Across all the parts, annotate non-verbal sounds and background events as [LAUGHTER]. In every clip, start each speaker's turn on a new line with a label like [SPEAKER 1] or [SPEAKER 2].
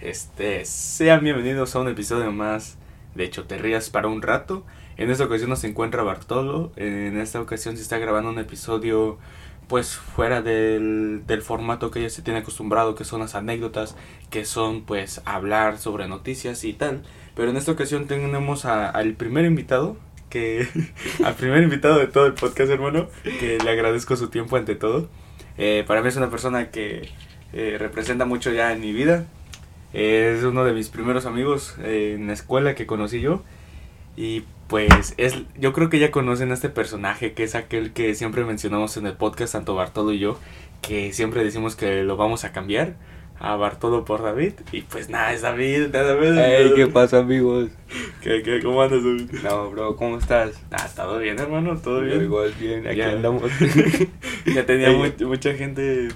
[SPEAKER 1] Este, sean bienvenidos a un episodio más de Hecho Te Rías para un rato. En esta ocasión nos encuentra Bartolo. En esta ocasión se está grabando un episodio pues fuera del, del formato que ya se tiene acostumbrado, que son las anécdotas, que son pues hablar sobre noticias y tal. Pero en esta ocasión tenemos al primer invitado, que [LAUGHS] al primer invitado de todo el podcast, hermano, que le agradezco su tiempo ante todo. Eh, para mí es una persona que eh, representa mucho ya en mi vida. Es uno de mis primeros amigos en la escuela que conocí yo. Y pues es, yo creo que ya conocen a este personaje que es aquel que siempre mencionamos en el podcast, tanto Bartolo y yo, que siempre decimos que lo vamos a cambiar a Bartolo por David. Y pues nada, es David.
[SPEAKER 2] Hey, ¿qué pasa, amigos? [LAUGHS]
[SPEAKER 1] ¿Qué, qué, cómo andas, David?
[SPEAKER 2] No, bro, ¿cómo estás?
[SPEAKER 1] Ah, todo bien, hermano, todo
[SPEAKER 2] Yo
[SPEAKER 1] bien.
[SPEAKER 2] Igual bien, aquí
[SPEAKER 1] Ya.
[SPEAKER 2] andamos. [LAUGHS]
[SPEAKER 1] Ya tenía mu- mucha gente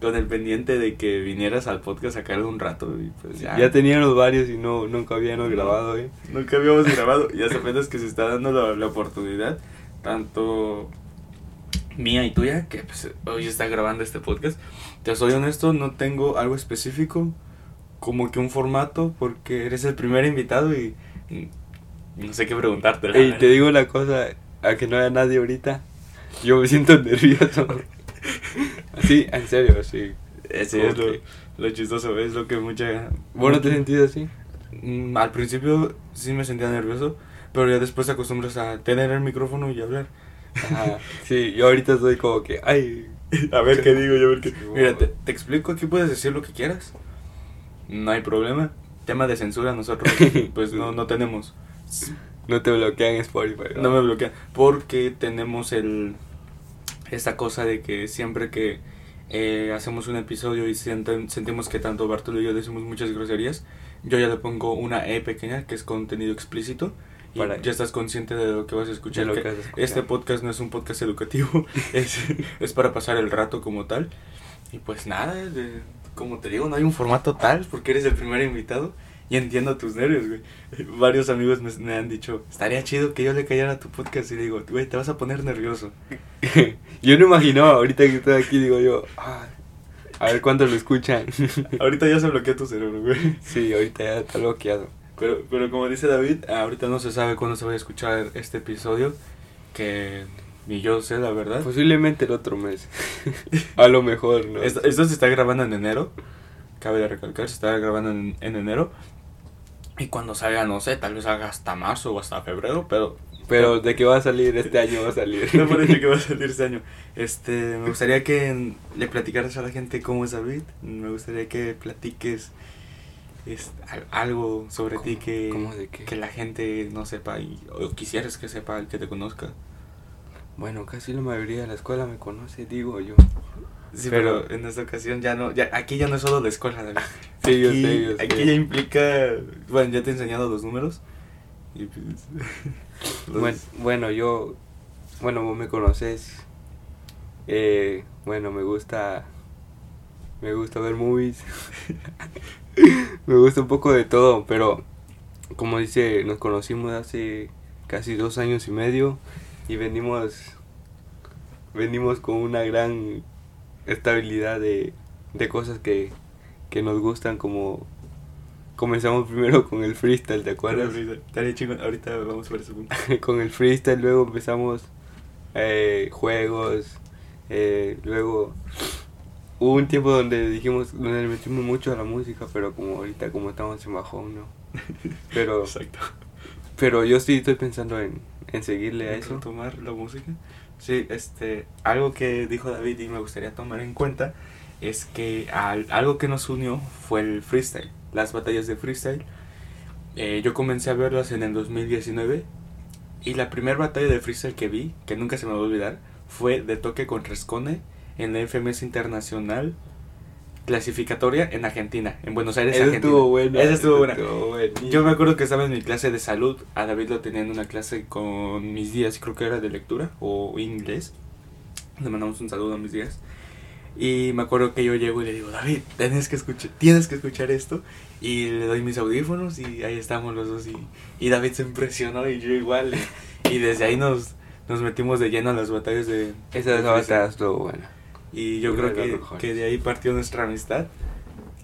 [SPEAKER 1] con el pendiente de que vinieras al podcast a sacarle un rato. Y pues ya.
[SPEAKER 2] ya teníamos varios y no, nunca habíamos grabado, eh.
[SPEAKER 1] Nunca habíamos grabado. Y hasta apenas que se está dando la, la oportunidad, tanto mía y tuya, que pues, hoy está grabando este podcast. Te soy honesto, no tengo algo específico, como que un formato, porque eres el primer invitado y, y no sé qué preguntarte. la verdad.
[SPEAKER 2] te digo una cosa, a que no haya nadie ahorita, yo me siento [LAUGHS] nervioso. Así, en serio, sí.
[SPEAKER 1] Ese es lo, lo chistoso, es lo que mucha...
[SPEAKER 2] ¿Vos no te sentido así?
[SPEAKER 1] Mm, Al principio sí me sentía nervioso, pero ya después te acostumbras a tener el micrófono y hablar.
[SPEAKER 2] Ajá. Sí, yo ahorita estoy como que, ay. [LAUGHS]
[SPEAKER 1] A ver qué digo, yo a ver qué.
[SPEAKER 2] Sí,
[SPEAKER 1] Mira,
[SPEAKER 2] bueno.
[SPEAKER 1] te, te explico, aquí puedes decir lo que quieras. No hay problema. Tema de censura nosotros [LAUGHS] pues no, no tenemos.
[SPEAKER 2] No te bloquean Spotify.
[SPEAKER 1] No me bloquean. Porque tenemos el esta cosa de que siempre que eh, hacemos un episodio y sienten- sentimos que tanto Bartolo y yo decimos muchas groserías, yo ya le pongo una E pequeña que es contenido explícito. Y
[SPEAKER 2] Para-
[SPEAKER 1] ya estás consciente de lo que vas a escuchar. Que
[SPEAKER 2] que escuchar.
[SPEAKER 1] Este podcast no es un podcast educativo, [LAUGHS] es, es para pasar el rato como tal. Y pues nada, de- como te digo, no hay un formato tal porque eres el primer invitado. [LAUGHS] Y entiendo tus nervios, güey. Varios amigos me, me han dicho, estaría chido que yo le cayera a tu podcast. Y digo, güey, te vas a poner nervioso. [LAUGHS]
[SPEAKER 2] yo no imaginaba, ahorita que estoy aquí, digo yo, ah, a ver cuántos lo escuchan. [LAUGHS]
[SPEAKER 1] Ahorita ya se bloquea tu cerebro, güey.
[SPEAKER 2] sí, ahorita ya está bloqueado.
[SPEAKER 1] Pero, pero como dice David, ahorita no se sabe cuándo se vaya a escuchar este episodio. Que ni yo sé, la verdad.
[SPEAKER 2] Posiblemente el otro mes. a lo mejor, ¿no?
[SPEAKER 1] Esto, esto se está grabando en enero. Cabe de recalcar, se está grabando en, en enero. Y cuando salga, no sé, tal vez salga hasta marzo o hasta febrero, pero
[SPEAKER 2] Pero de que va a salir este año va a salir. [LAUGHS]
[SPEAKER 1] no parece que va a salir este año. Este, me gustaría que le platicaras a la gente cómo es David. Me gustaría que platiques es, al- algo sobre ti
[SPEAKER 2] ¿Cómo-
[SPEAKER 1] que, que la gente no sepa y, o quisieras que sepa, que te conozca.
[SPEAKER 2] Bueno, casi la mayoría de la escuela me conoce, digo yo.
[SPEAKER 1] Sí,
[SPEAKER 2] Pero-
[SPEAKER 1] pero, en esta ocasión ya no, ya, aquí ya no es solo la escuela, David.
[SPEAKER 2] Sí, yo
[SPEAKER 1] Aquí-
[SPEAKER 2] sé, yo sé.
[SPEAKER 1] Aquí ya implica, bueno, ya te he enseñado los números. Y pues, [LAUGHS] los-
[SPEAKER 2] Bueno, bueno, yo, bueno, vos me conoces. Eh, bueno, me gusta, me gusta ver movies. [LAUGHS] me gusta un poco de todo, pero como dice, nos conocimos hace casi dos años y medio y venimos, venimos con una gran estabilidad de, de cosas que, que nos gustan como comenzamos primero con el freestyle, ¿te acuerdas?
[SPEAKER 1] Chingón, ahorita vamos por ese punto. [LAUGHS]
[SPEAKER 2] con el freestyle, luego empezamos eh, juegos, eh, luego hubo un tiempo donde dijimos, donde le metimos mucho a la música, pero como ahorita como estamos en bajón, ¿no? [LAUGHS] Pero,
[SPEAKER 1] Exacto.
[SPEAKER 2] pero yo sí estoy pensando en, en seguirle a eso.
[SPEAKER 1] Tomar la música. Sí, este, algo que dijo David y me gustaría tomar en cuenta es que al- algo que nos unió fue el freestyle, las batallas de freestyle. Eh, yo comencé a verlas en el 2019 y la primera batalla de freestyle que vi, que nunca se me va a olvidar, fue de toque con Rescone en la FMS Internacional clasificatoria en Argentina, en Buenos Aires,
[SPEAKER 2] Esa
[SPEAKER 1] Argentina.
[SPEAKER 2] estuvo buena.
[SPEAKER 1] Esa estuvo buena.
[SPEAKER 2] buenísima.
[SPEAKER 1] Yo me acuerdo que estaba en mi clase de salud, a David lo tenía en una clase con mis días, creo que era de lectura o inglés. Le mandamos un saludo a mis días. Y me acuerdo que yo llego y le digo, David, tienes que escuchar, tienes que escuchar esto. Y le doy mis audífonos y ahí estamos los dos. Y, y David se impresionó y yo igual. [LAUGHS] Y desde ahí nos, nos metimos de lleno a las batallas de...
[SPEAKER 2] Esa
[SPEAKER 1] de
[SPEAKER 2] batalla estuvo buena.
[SPEAKER 1] Y yo creo que, que de ahí partió nuestra amistad.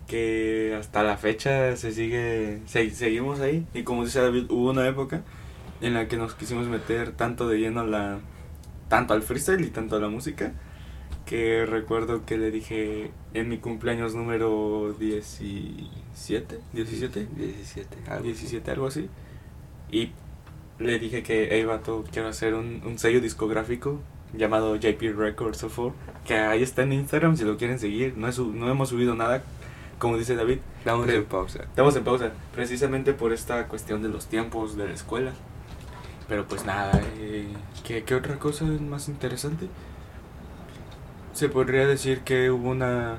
[SPEAKER 1] que hasta la fecha se sigue, se- seguimos ahí. Y como dice David, hubo una época en la que nos quisimos meter tanto de lleno a la, tanto al freestyle y tanto a la música, que recuerdo que le dije en mi cumpleaños número 17, 17,
[SPEAKER 2] 17, algo
[SPEAKER 1] 17, algo así. Y le dije que, hey vato, quiero hacer un, un sello discográfico llamado JP Records of Four, que ahí está en Instagram si lo quieren seguir. No, he su- no hemos subido nada, como dice David. Pre-
[SPEAKER 2] en pausa.
[SPEAKER 1] Estamos en pausa, precisamente por esta cuestión de los tiempos de la escuela. Pero pues nada, eh, ¿qué, qué otra cosa es más interesante? Se podría decir que hubo una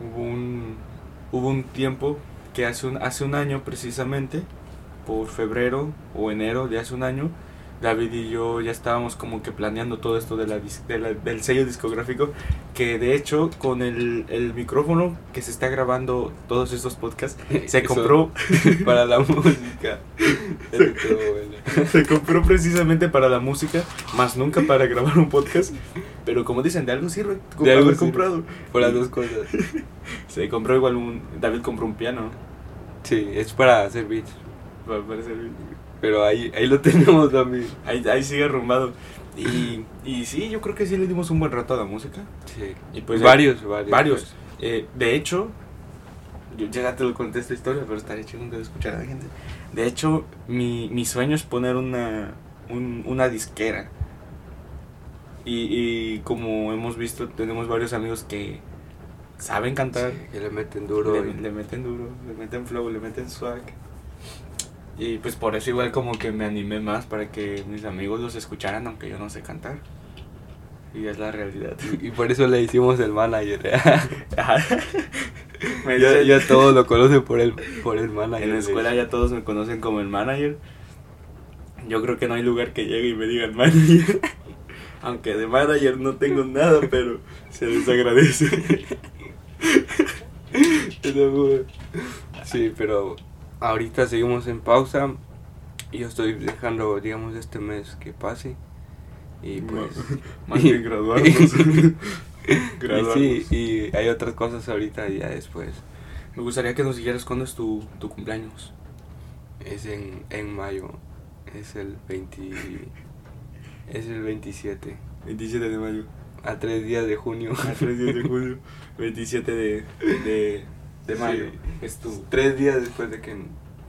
[SPEAKER 1] hubo un hubo un tiempo que hace un hace un año precisamente por febrero o enero de hace un año David y yo ya estábamos como que planeando todo esto de la, dis- de la- del sello discográfico que de hecho con el, el micrófono que se está grabando todos estos podcasts [LAUGHS] se
[SPEAKER 2] Eso
[SPEAKER 1] compró [LAUGHS]
[SPEAKER 2] para la música. [LAUGHS]
[SPEAKER 1] Se compró precisamente para la música más nunca para grabar un podcast pero como dicen de algo sirve
[SPEAKER 2] De algo
[SPEAKER 1] haber
[SPEAKER 2] sirve.
[SPEAKER 1] comprado
[SPEAKER 2] Por las dos cosas.
[SPEAKER 1] se compró igual un David compró un piano
[SPEAKER 2] Sí, es para hacer beats.
[SPEAKER 1] para- para hacer-
[SPEAKER 2] Pero ahí, ahí lo [LAUGHS] tenemos también.
[SPEAKER 1] ahí, ahí sigue arrumbado y, y sí yo creo que sí le dimos un buen rato a la música
[SPEAKER 2] Sí.
[SPEAKER 1] Y pues,
[SPEAKER 2] varios, varios.
[SPEAKER 1] varios Eh, de hecho yo ya te lo conté esta historia pero estaría chido de escuchar a la gente de hecho mi, mi sueño es poner una un- una disquera y, y como hemos visto tenemos varios amigos que saben cantar
[SPEAKER 2] Sí, que le meten duro.
[SPEAKER 1] le,
[SPEAKER 2] y-
[SPEAKER 1] le meten duro, le meten flow, le meten swag. Y pues por eso igual como que me animé más para que mis amigos los escucharan aunque yo no sé cantar. Y es la realidad.
[SPEAKER 2] Y por eso le hicimos el manager. [LAUGHS]
[SPEAKER 1] Me
[SPEAKER 2] ya, todos lo conocen por el, por el manager.
[SPEAKER 1] en la escuela ya todos me conocen como el manager. Yo creo que no hay lugar que llegue y me digan manager. [LAUGHS] Aunque de manager no tengo nada, pero se les agradece. [LAUGHS]
[SPEAKER 2] Sí, pero ahorita seguimos en pausa. Y yo estoy dejando, digamos, este mes que pase. Y pues. [LAUGHS]
[SPEAKER 1] Más bien graduarnos. [LAUGHS] [LAUGHS]
[SPEAKER 2] y
[SPEAKER 1] Graduarnos.
[SPEAKER 2] sí, y hay otras cosas ahorita y ya después.
[SPEAKER 1] Me gustaría que nos dijeras cuándo es tu, tu cumpleaños.
[SPEAKER 2] Es en, en mayo. Es el 20. Es el 27.
[SPEAKER 1] 27 de mayo.
[SPEAKER 2] A tres días de junio.
[SPEAKER 1] A 3 días de julio. 27 de, de, de mayo.
[SPEAKER 2] Sí.
[SPEAKER 1] Es tu.
[SPEAKER 2] Tres días después de que,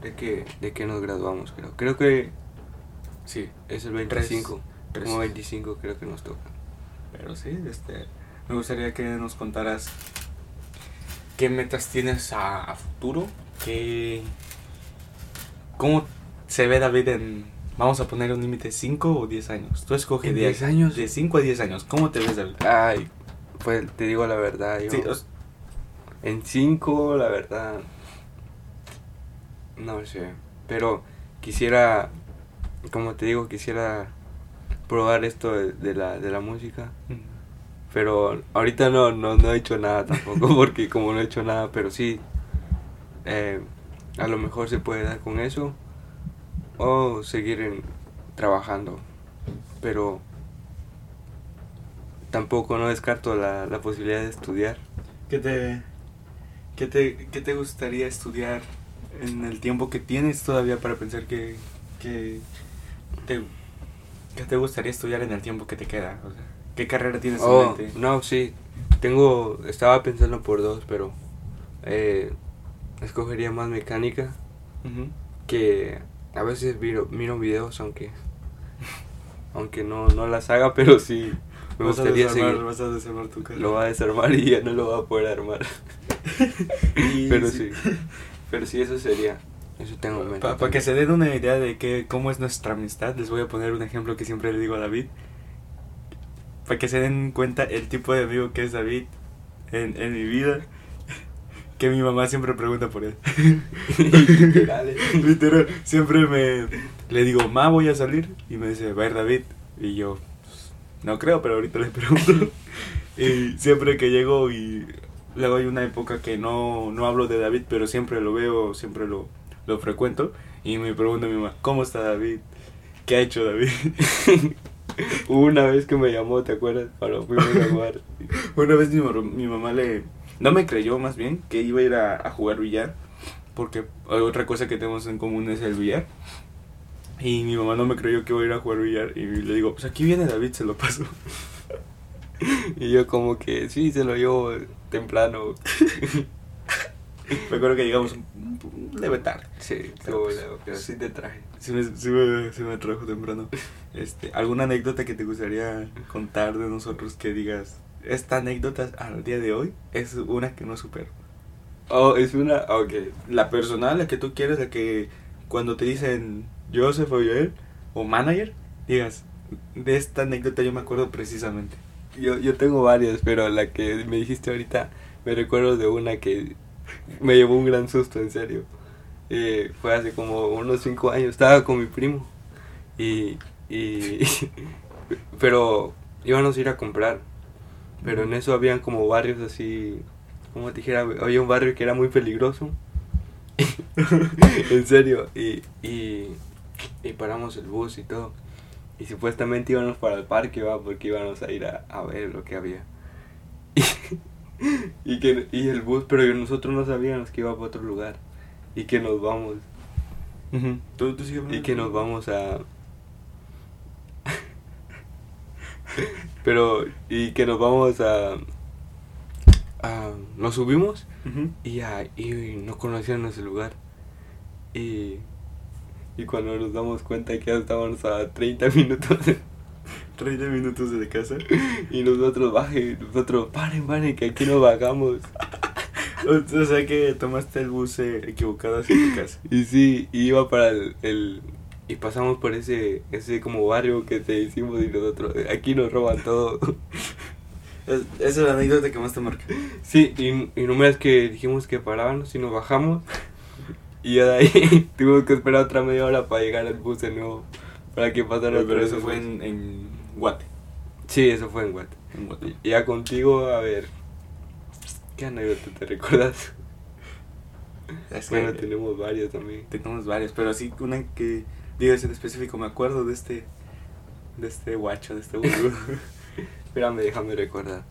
[SPEAKER 2] de que, de que nos graduamos, creo. Creo que
[SPEAKER 1] Sí,
[SPEAKER 2] es el 25.
[SPEAKER 1] tres.
[SPEAKER 2] Como 25 creo que nos toca.
[SPEAKER 1] pero sí, este. Me gustaría que nos contaras qué metas tienes a, a futuro. Qué. ¿Cómo se ve David en. Vamos a poner un límite 5 o 10 años. Tú escoge
[SPEAKER 2] ¿En
[SPEAKER 1] 10
[SPEAKER 2] 10 años?
[SPEAKER 1] De 5 a 10 años. ¿Cómo te ves, David?
[SPEAKER 2] Ay, pues te digo la verdad. Yo,
[SPEAKER 1] Sí, os-
[SPEAKER 2] En 5, la verdad. No sé. Pero quisiera. Como te digo, quisiera probar esto de, la, de la música. Pero ahorita no, no, no he hecho nada tampoco, [LAUGHS] porque como no he hecho nada, pero sí, eh, a lo mejor se puede dar con eso, o seguir en- trabajando, pero tampoco no descarto la, la posibilidad de estudiar.
[SPEAKER 1] ¿Qué te, qué, te, ¿Qué te gustaría estudiar en el tiempo que tienes todavía para pensar que, que, te, que te gustaría estudiar en el tiempo que te queda? O sea, ¿Qué carrera tienes en
[SPEAKER 2] Oh,
[SPEAKER 1] mente?
[SPEAKER 2] no, sí, tengo, estaba pensando por dos, pero eh, escogería más mecánica.
[SPEAKER 1] Ujú.
[SPEAKER 2] que a veces miro, miro videos aunque [LAUGHS] aunque no, no las haga pero sí me
[SPEAKER 1] Vas a
[SPEAKER 2] gustaría
[SPEAKER 1] desarmar-
[SPEAKER 2] seguir
[SPEAKER 1] Vas a desarmar tu carrera.
[SPEAKER 2] lo va a desarmar y ya no lo va a poder armar [LAUGHS] [LAUGHS]
[SPEAKER 1] Y
[SPEAKER 2] pero sí pero sí eso sería eso tengo en mente
[SPEAKER 1] Para
[SPEAKER 2] también.
[SPEAKER 1] que se den una idea de que, cómo es nuestra amistad, les voy a poner un ejemplo que siempre le digo a David. Para que se den cuenta el tipo de amigo que es David en, en mi vida. [LAUGHS] Que mi mamá siempre pregunta por él. [LAUGHS]
[SPEAKER 2] Literal, eh.
[SPEAKER 1] Literal, siempre me le digo, ma, voy a salir. Y me dice, va a ir David. Y yo, "Pues, no creo, pero ahorita le pregunto. y siempre que llego y luego hay una época que no, no hablo de David, pero siempre lo veo, siempre lo, lo frecuento. Y me pregunta mi mamá, ¿cómo está David? ¿Qué ha hecho David? [LAUGHS]
[SPEAKER 2] Una vez que me llamó te acuerdas cuando fuimos a jugar [LAUGHS]
[SPEAKER 1] Una vez mi, mi mamá le, no me creyó más bien que iba a ir a, a jugar billar, porque otra cosa que tenemos en común es el billar. Y mi mamá no me creyó que iba a ir a jugar billar y le digo, pues aquí viene David, se lo paso. [LAUGHS] [LAUGHS]
[SPEAKER 2] Y yo como que, sí, se lo llevo temprano.
[SPEAKER 1] me acuerdo que llegamos un- un leve tarde.
[SPEAKER 2] Sí,
[SPEAKER 1] Pero, pues,
[SPEAKER 2] pero, sí te traje.
[SPEAKER 1] Sí me, sí me, sí me trajo temprano. Este, ¿Alguna anécdota que te gustaría contar de nosotros que digas, esta anécdota al día de hoy es una que no supero?
[SPEAKER 2] Oh, es una, ok.
[SPEAKER 1] La personal, la que tú quieres, la que cuando te dicen Joseph o Joel o manager, digas, de esta anécdota yo me acuerdo precisamente.
[SPEAKER 2] Yo, yo tengo varias, pero la que me dijiste ahorita, me recuerdo de una que me llevó un gran susto, en serio. Eh, fue hace como unos cinco años, estaba con mi primo. Y, y [LAUGHS] pero íbamos a ir a comprar. Pero en eso habían como barrios así, como te dijera, había un barrio que era muy peligroso. [LAUGHS] en serio, y, y, y paramos el bus y todo. Y supuestamente íbamos para el parque, va, porque íbamos a ir a, a ver lo que había. [LAUGHS] Y, y que, y el bus, pero nosotros no sabíamos que iba para otro lugar. Y que nos vamos.
[SPEAKER 1] ¿Tú, tú sigue
[SPEAKER 2] Y que nos vamos a... Pero, y que nos vamos a... a nos subimos y, ya, y no conocíamos ese lugar. Y, y cuando nos damos cuenta que ya estábamos a 30 minutos
[SPEAKER 1] 30 [LAUGHS] minutos de casa.
[SPEAKER 2] y nosotros bajen, nosotros paren, paren, que aquí nos bajamos. [LAUGHS]
[SPEAKER 1] O sea que tomaste el bus eh, equivocado hacia tu casa.
[SPEAKER 2] Y sí, iba para el, el- y pasamos por ese ese como barrio que te hicimos y nosotros aquí nos roban todo. [LAUGHS]
[SPEAKER 1] Es- Esa es la anécdota que más te marca.
[SPEAKER 2] Sí, y, y no me es que dijimos que parábamos y nos bajamos. Y ya de ahí [LAUGHS] tuvimos que esperar otra media hora para llegar al bus de nuevo. Para que pasara
[SPEAKER 1] Pero,
[SPEAKER 2] vez
[SPEAKER 1] eso fue en, en Guate.
[SPEAKER 2] Sí, eso fue en Guate.
[SPEAKER 1] En Guate.
[SPEAKER 2] Y ya contigo, a ver. ¿Qué anécdota te recuerdas? [LAUGHS]
[SPEAKER 1] Es
[SPEAKER 2] Bueno,
[SPEAKER 1] que
[SPEAKER 2] tenemos varias también.
[SPEAKER 1] tenemos varias, pero así una que digas en específico, me acuerdo de este, de este guacho, de este burro. [LAUGHS]
[SPEAKER 2] Espérame, déjame recordar.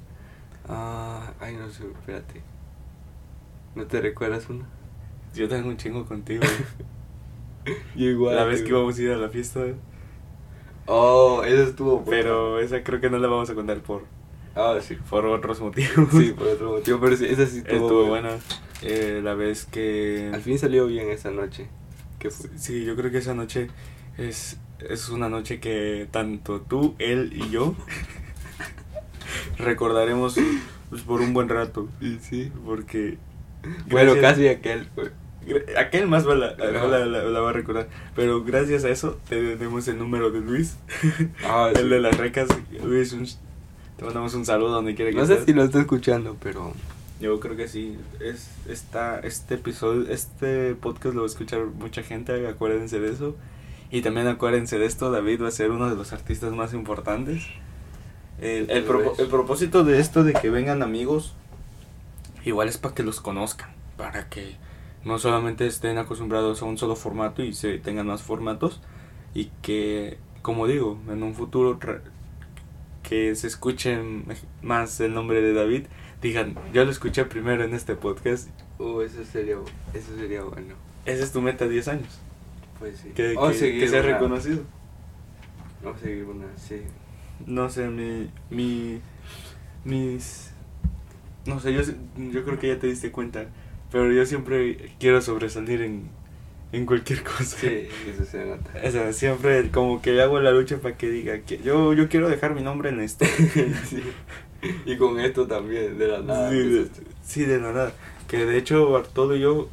[SPEAKER 2] Ah, ay, no sé, espérate. ¿No te recuerdas una?
[SPEAKER 1] Yo tengo un chingo contigo. [LAUGHS]
[SPEAKER 2] Yo igual.
[SPEAKER 1] la vez que íbamos a ir a la fiesta,
[SPEAKER 2] Oh, eso estuvo.
[SPEAKER 1] pero esa creo que no la vamos a contar por,
[SPEAKER 2] Ah, sí.
[SPEAKER 1] por otros motivos. [LAUGHS]
[SPEAKER 2] Sí, por otro motivo, pero sí, esa sí estuvo,
[SPEAKER 1] Estuvo
[SPEAKER 2] buena.
[SPEAKER 1] buena. Eh, la vez que...
[SPEAKER 2] Al fin salió bien esa noche. ¿Qué fue?
[SPEAKER 1] Sí, yo creo que esa noche es, es una noche que tanto tú, él y yo [LAUGHS] recordaremos pues, por un buen rato.
[SPEAKER 2] Sí, sí.
[SPEAKER 1] Porque...
[SPEAKER 2] Bueno,
[SPEAKER 1] gracias-
[SPEAKER 2] casi aquel. fue.
[SPEAKER 1] Aquel más va la, la, la- la va a recordar. Pero gracias a eso tenemos el número de Luis. [LAUGHS]
[SPEAKER 2] Ah,
[SPEAKER 1] el
[SPEAKER 2] sí.
[SPEAKER 1] de las recas. Luis, un- te mandamos un saludo donde quiera que
[SPEAKER 2] No sé
[SPEAKER 1] estés.
[SPEAKER 2] si lo está escuchando, pero.
[SPEAKER 1] Yo creo que sí. Es, está, este episodio, este podcast lo va a escuchar mucha gente, acuérdense de eso. Y también acuérdense de esto, David va a ser uno de los artistas más importantes. El, el,
[SPEAKER 2] es.
[SPEAKER 1] el propósito de esto, de que vengan amigos, igual es para que los conozcan, para que no solamente estén acostumbrados a un solo formato y se tengan más formatos. Y que, como digo, en un futuro que se escuchen más el nombre de David, digan, yo lo escuché primero en este podcast.
[SPEAKER 2] Uh, eso sería, eso sería bueno.
[SPEAKER 1] Esa es tu meta 10 años.
[SPEAKER 2] Pues sí.
[SPEAKER 1] Que,
[SPEAKER 2] O
[SPEAKER 1] que-
[SPEAKER 2] seguir
[SPEAKER 1] que sea
[SPEAKER 2] una-
[SPEAKER 1] reconocido.
[SPEAKER 2] O seguir una, sí.
[SPEAKER 1] No sé, mi, mi, mis, no sé, yo, yo creo que ya te diste cuenta, pero yo siempre quiero sobresalir en, en cualquier cosa.
[SPEAKER 2] Sí, eso se nota.
[SPEAKER 1] O sea, siempre como que hago la lucha para que diga que yo, yo quiero dejar mi nombre en esto. [LAUGHS]
[SPEAKER 2] Sí. Y con esto también, de la nada.
[SPEAKER 1] sí, de,
[SPEAKER 2] empezaste.
[SPEAKER 1] sí, de la nada. Que de hecho Bartolo y yo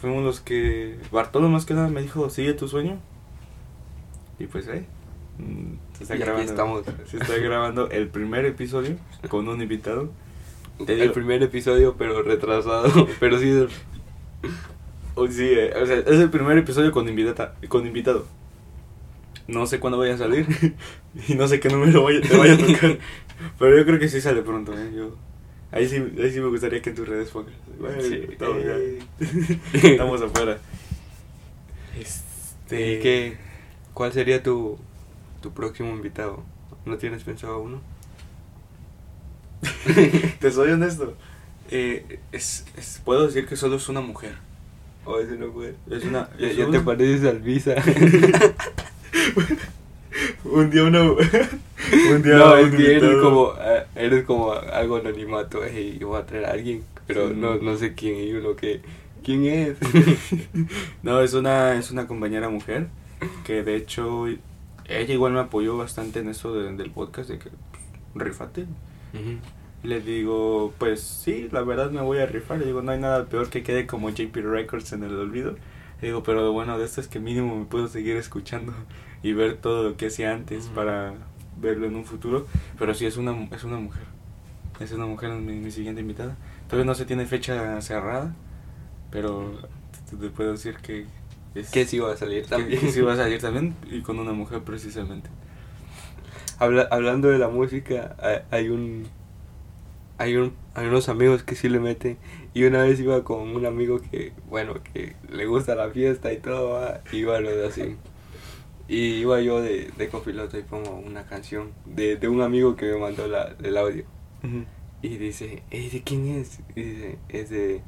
[SPEAKER 1] fuimos los que... Bartolo más que nada me dijo, sigue tu sueño. Y pues, eh, mm, se está
[SPEAKER 2] Y aquí
[SPEAKER 1] grabando.
[SPEAKER 2] estamos.
[SPEAKER 1] Se está grabando el primer episodio con un invitado. [LAUGHS]
[SPEAKER 2] El primer episodio, pero retrasado. [LAUGHS] Pero sí,
[SPEAKER 1] Oh, sí, eh, o sea, es el primer episodio con, invitata, con invitado. No sé cuándo vaya a salir [LAUGHS] y no sé qué número vaya, te vaya a tocar. Pero yo creo que sí sale pronto, ¿eh? Yo, ahí, sí, ahí sí me gustaría que en tus redes pongas. Bueno,
[SPEAKER 2] Sí.
[SPEAKER 1] estamos.
[SPEAKER 2] Eh.
[SPEAKER 1] Estamos afuera. Este...
[SPEAKER 2] ¿Y qué? ¿Cuál sería tu, tu próximo invitado? ¿No tienes pensado uno? [LAUGHS]
[SPEAKER 1] Te soy honesto. Eh, es, es- puedo decir que solo es una mujer.
[SPEAKER 2] O es una mujer.
[SPEAKER 1] Es una.
[SPEAKER 2] Ya,
[SPEAKER 1] es
[SPEAKER 2] ya
[SPEAKER 1] una-
[SPEAKER 2] te pareces al Visa. [LAUGHS]
[SPEAKER 1] Un día una. un día.
[SPEAKER 2] no,
[SPEAKER 1] un
[SPEAKER 2] es que eres como, eh, eres como algo anonimato. Hey, voy a traer a alguien, pero
[SPEAKER 1] Sí.
[SPEAKER 2] no, no sé quién. Y uno que, ¿quién es? [LAUGHS]
[SPEAKER 1] No, es una, es una compañera mujer que de hecho ella igual me apoyó bastante en eso de- del podcast de que pues, rifate. Le digo, pues sí, la verdad me voy a rifar. Le digo, no hay nada peor que quede como JP Records en el olvido. Le digo, pero lo bueno de esto es que mínimo me puedo seguir escuchando y ver todo lo que hacía antes para verlo en un futuro. Pero sí, es una, es una mujer. Es una mujer mi, mi siguiente invitada. Todavía no se tiene fecha cerrada, pero te, te puedo decir que... Es,
[SPEAKER 2] que sí va a salir
[SPEAKER 1] que-
[SPEAKER 2] también.
[SPEAKER 1] que sí va a salir también y con una mujer precisamente.
[SPEAKER 2] Habla- hablando de la música, hay, un hay un hay unos amigos que sí le meten. Y una vez iba con un amigo que bueno que le gusta la fiesta y todo ¿va? y bueno así. Y iba yo de, de copiloto y pongo una canción de, de un amigo que me mandó la, el audio. Y dice "Ey, ¿de quién es? y dice es de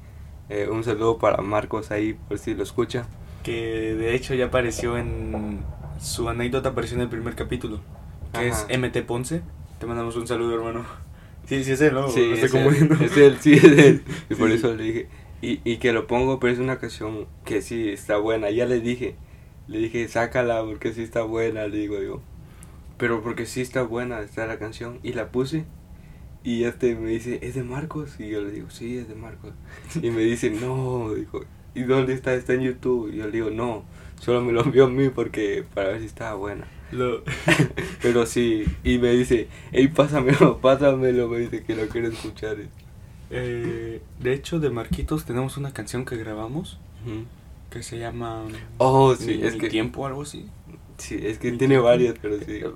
[SPEAKER 2] eh, un saludo para Marcos ahí por si lo escucha
[SPEAKER 1] que de hecho ya apareció en su anécdota apareció en el primer capítulo que
[SPEAKER 2] Ajá.
[SPEAKER 1] es MT Ponce te mandamos un saludo hermano sí sí es él no
[SPEAKER 2] Sí,
[SPEAKER 1] Me estoy
[SPEAKER 2] es él, es él, sí, es él. [LAUGHS] Y por
[SPEAKER 1] Sí.
[SPEAKER 2] eso le dije. Y, y que lo pongo, pero es una canción que sí está buena. Ya le dije, le dije, sácala porque sí está buena, le digo yo. Pero porque sí está buena está la canción. Y la puse. Y este me dice, ¿es de Marcos? Y yo le digo, sí, es de Marcos. Y me dice, no, dijo, ¿y dónde está? Está en YouTube. Y yo le digo, no, solo me lo envió a mí porque para ver si estaba buena.
[SPEAKER 1] Lo- [LAUGHS]
[SPEAKER 2] Pero sí, y me dice, hey, pásamelo, [LAUGHS] pásamelo, me dice que lo quiero escuchar.
[SPEAKER 1] eh, de hecho de Marquitos tenemos una canción que grabamos
[SPEAKER 2] Ujú.
[SPEAKER 1] que se llama
[SPEAKER 2] Oh, sí,
[SPEAKER 1] Mi-
[SPEAKER 2] es
[SPEAKER 1] Mi
[SPEAKER 2] que
[SPEAKER 1] tiempo algo así
[SPEAKER 2] sí, es que
[SPEAKER 1] Mi
[SPEAKER 2] tiene
[SPEAKER 1] tiempo.
[SPEAKER 2] varias, pero sí.
[SPEAKER 1] Eh,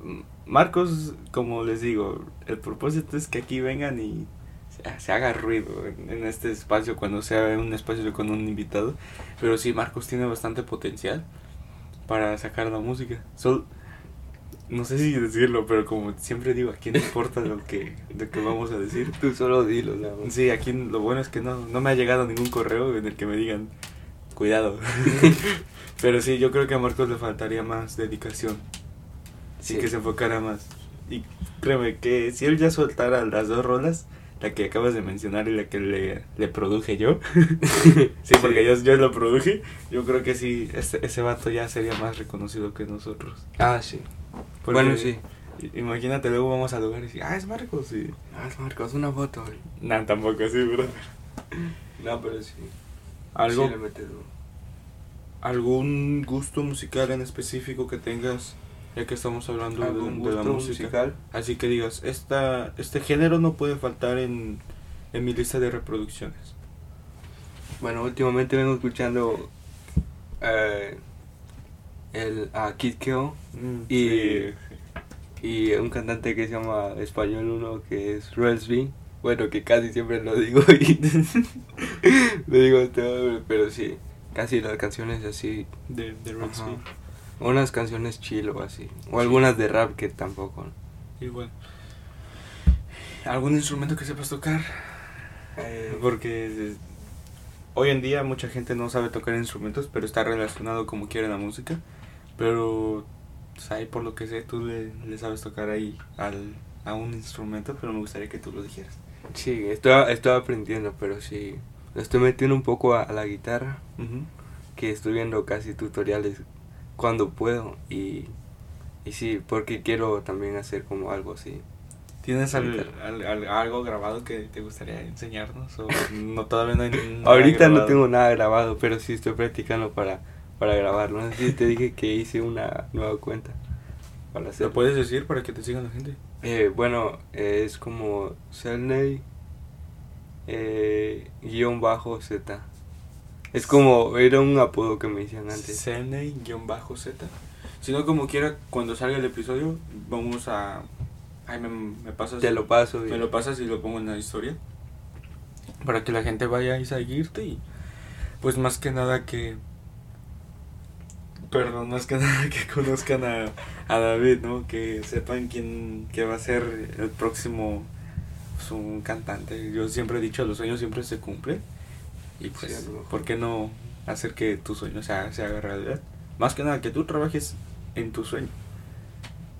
[SPEAKER 1] Marcos, como les digo, el propósito es que aquí vengan y se, se haga ruido en, en este espacio cuando sea un espacio con un invitado. Pero sí, Marcos tiene bastante potencial para sacar la música. Sol, no sé si decirlo, pero como siempre digo, ¿a quién le importa lo que, lo que vamos a decir?
[SPEAKER 2] Tú solo dilo, nada más.
[SPEAKER 1] Sí, aquí lo bueno es que no, no me ha llegado ningún correo en el que me digan, cuidado. [LAUGHS] [LAUGHS] Pero sí, yo creo que a Marcos le faltaría más dedicación. Sí,
[SPEAKER 2] Sí.
[SPEAKER 1] que se enfocara más. Y créeme que si él ya soltara las dos rolas, la que acabas de mencionar y la que le, le produje yo, [LAUGHS] sí, porque Yo, yo lo produje, yo creo que sí, ese, ese vato ya sería más reconocido que nosotros.
[SPEAKER 2] Ah, sí.
[SPEAKER 1] Porque
[SPEAKER 2] Bueno, sí.
[SPEAKER 1] Imagínate, luego vamos al lugar y ah, es Marcos. Y...
[SPEAKER 2] Ah, es Marcos, una foto.
[SPEAKER 1] No, tampoco así, bro.
[SPEAKER 2] No, pero sí.
[SPEAKER 1] Algo,
[SPEAKER 2] Sí, le.
[SPEAKER 1] ¿Algún gusto musical en específico que tengas, ya que estamos hablando de,
[SPEAKER 2] ¿Algún
[SPEAKER 1] de la música?
[SPEAKER 2] musical?
[SPEAKER 1] Así que digas, esta, este género no puede faltar en, en mi lista de reproducciones.
[SPEAKER 2] Bueno, últimamente vengo escuchando eh, el, a Kid Keo Y-
[SPEAKER 1] Sí.
[SPEAKER 2] y un cantante que se llama Español uno que es Relsby. Bueno, que casi siempre lo digo [LAUGHS] y [LAUGHS] lo digo todo, pero sí, casi las canciones así
[SPEAKER 1] de, de. Sea.
[SPEAKER 2] Unas canciones chill o así. O algunas de rap que tampoco.
[SPEAKER 1] Igual. ¿Algún instrumento que sepas tocar?
[SPEAKER 2] Eh,
[SPEAKER 1] Porque hoy en día mucha gente no sabe tocar instrumentos, pero está relacionado como quiere la música. Pero, pues, ahí por lo que sé, tú le, le sabes tocar ahí al, a un instrumento, pero me gustaría que tú lo dijeras.
[SPEAKER 2] sí, estoy, estoy aprendiendo, pero sí. Estoy metiendo un poco a, a la guitarra. Que estoy viendo casi tutoriales cuando puedo. Y, y sí, porque quiero también hacer como algo así.
[SPEAKER 1] ¿Tienes al- al- al- algo grabado que te gustaría enseñarnos? ¿O no, todavía no hay
[SPEAKER 2] Ahorita no
[SPEAKER 1] grabado?
[SPEAKER 2] tengo nada grabado, pero sí estoy practicando para, para grabarlo. No sé si te dije que hice una nueva cuenta para hacer.
[SPEAKER 1] ¿Lo puedes decir para que te sigan la gente?
[SPEAKER 2] Eh, bueno, eh, es como Cerney eh, guion bajo Z. Es como, era un apodo que me decían antes.
[SPEAKER 1] CN-Z. Si no, como quiera, cuando salga el episodio, vamos a. Ay, me, me pasas.
[SPEAKER 2] Te lo paso. y-
[SPEAKER 1] Me lo pasas y lo pongo en la historia. Para que la gente vaya a seguirte y. Pues más que nada que. Perdón, más que [LAUGHS] nada que conozcan a, a David, ¿no? Que sepan quién que va a ser el próximo pues, un cantante. Yo siempre he dicho, los sueños siempre se cumplen. Y pues,
[SPEAKER 2] Sí.
[SPEAKER 1] ¿por qué no hacer que tu sueño se haga, se haga realidad? Más que nada, que tú trabajes en tu sueño.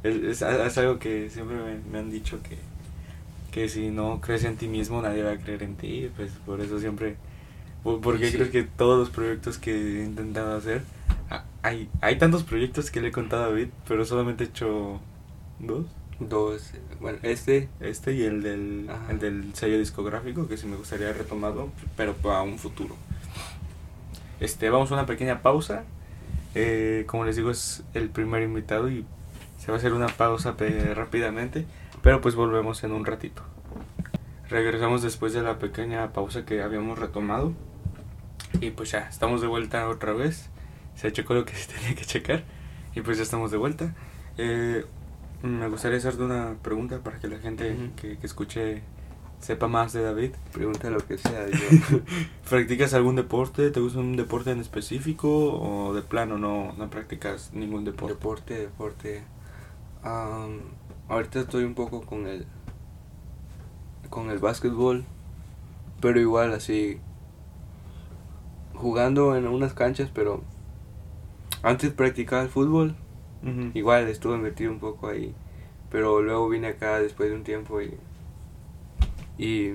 [SPEAKER 1] Es, es- es algo que siempre me, me han dicho que, que si no crees en ti mismo, nadie va a creer en ti. Pues por eso siempre... ¿Por, por qué
[SPEAKER 2] Sí.
[SPEAKER 1] crees que todos los proyectos que he intentado hacer... Hay, hay tantos proyectos que le he contado a David, pero solamente he hecho dos.
[SPEAKER 2] Dos, bueno, este,
[SPEAKER 1] Este y el del,
[SPEAKER 2] Ajá.
[SPEAKER 1] el del sello discográfico, que sí me gustaría retomado, pero para un futuro. Este, vamos a una pequeña pausa. Eh, como les digo, es el primer invitado y se va a hacer una pausa rápidamente, pero pues volvemos en un ratito. Regresamos después de la pequeña pausa que habíamos retomado. Y pues ya, estamos de vuelta otra vez. Se checó lo que se tenía que checar. Y pues ya estamos de vuelta. Eh, me gustaría hacerte una pregunta para que la gente que, que escuche sepa más de David.
[SPEAKER 2] pregunta lo que sea. Yo, [LAUGHS]
[SPEAKER 1] ¿Practicas algún deporte? ¿Te gusta un deporte en específico? ¿O de plano no, no practicas ningún deporte?
[SPEAKER 2] deporte, deporte. Am, ahorita estoy un poco con el con el básquetbol, pero igual así jugando en unas canchas, pero antes practicaba el fútbol, igual estuve metido un poco ahí, pero luego vine acá después de un tiempo y y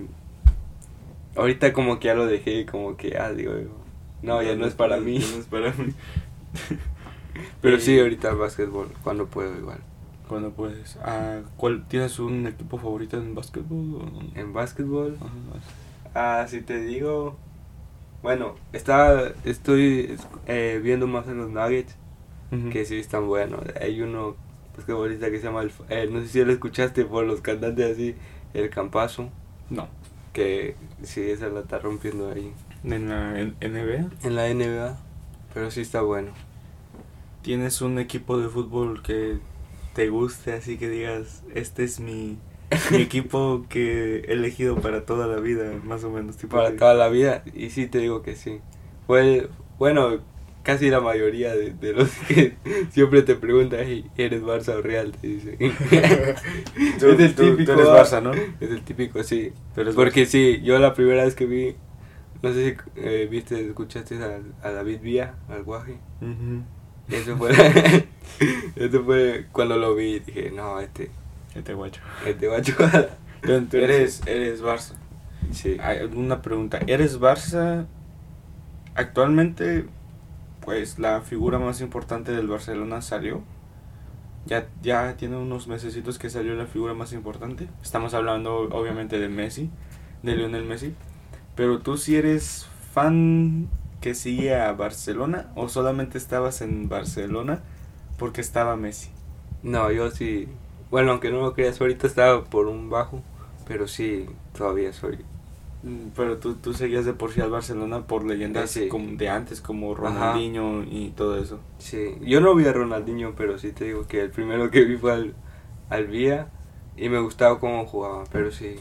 [SPEAKER 2] ahorita como que ya lo dejé, como que ah digo, no, ya no es para mí.
[SPEAKER 1] Ya no es para mí. [LAUGHS]
[SPEAKER 2] Pero
[SPEAKER 1] Eh,
[SPEAKER 2] sí, ahorita el básquetbol, cuando puedo igual.
[SPEAKER 1] Cuando puedes. Ah, ¿cuál, ¿Tienes un equipo favorito en básquetbol? o-
[SPEAKER 2] En básquetbol,
[SPEAKER 1] Ajá,
[SPEAKER 2] Ah, si te digo. Bueno, está, estoy eh, viendo más en los Nuggets, que sí están buenos. Hay uno basquetbolista que se llama, el, eh, no sé si lo escuchaste por los cantantes así, el Campazo,
[SPEAKER 1] No.
[SPEAKER 2] que sí, esa la está rompiendo ahí.
[SPEAKER 1] ¿En la en- NBA?
[SPEAKER 2] En la NBA, pero sí está bueno.
[SPEAKER 1] ¿Tienes un equipo de fútbol que te guste así que digas, este es mi, mi equipo que he elegido para toda la vida, más o menos? Tipo
[SPEAKER 2] Para
[SPEAKER 1] de-
[SPEAKER 2] toda la vida, y sí te digo que sí. Fue, bueno, casi la mayoría de, de los [LAUGHS] que siempre te preguntan, "Hey, ¿eres Barça o Real? Te dicen. [LAUGHS]
[SPEAKER 1] Tú-
[SPEAKER 2] es el
[SPEAKER 1] tú- tú
[SPEAKER 2] típico.
[SPEAKER 1] eres Barça, ¿no?
[SPEAKER 2] Es el típico, sí.
[SPEAKER 1] Eres
[SPEAKER 2] Porque sí, yo la primera vez que vi, no sé si eh, viste, escuchaste a, a David Vía, al guaje.
[SPEAKER 1] Ujú.
[SPEAKER 2] Eso fue, [LAUGHS] eso fue cuando lo vi, dije, no, este,
[SPEAKER 1] Este guacho.
[SPEAKER 2] este [LAUGHS]
[SPEAKER 1] Tú, tú eres, eres Barça.
[SPEAKER 2] Sí.
[SPEAKER 1] Hay una pregunta. ¿Eres Barça? Actualmente, pues la figura más importante del Barcelona salió. Ya, ya tiene unos mesecitos que salió la figura más importante. Estamos hablando obviamente de Messi, de Lionel Messi. Pero tú si eres fan que sigue a Barcelona o solamente estabas en Barcelona porque estaba Messi.
[SPEAKER 2] No, yo sí, bueno, aunque no lo creas, ahorita estaba por un bajo, pero sí, todavía soy.
[SPEAKER 1] Mm, Pero tú, tú seguías de por sí al Barcelona por leyendas
[SPEAKER 2] Sí.
[SPEAKER 1] como de antes, como
[SPEAKER 2] Ajá.
[SPEAKER 1] Ronaldinho y todo eso.
[SPEAKER 2] Sí, yo no vi a Ronaldinho, pero sí te digo que el primero que vi fue al, al Vía y me gustaba cómo jugaba, pero sí,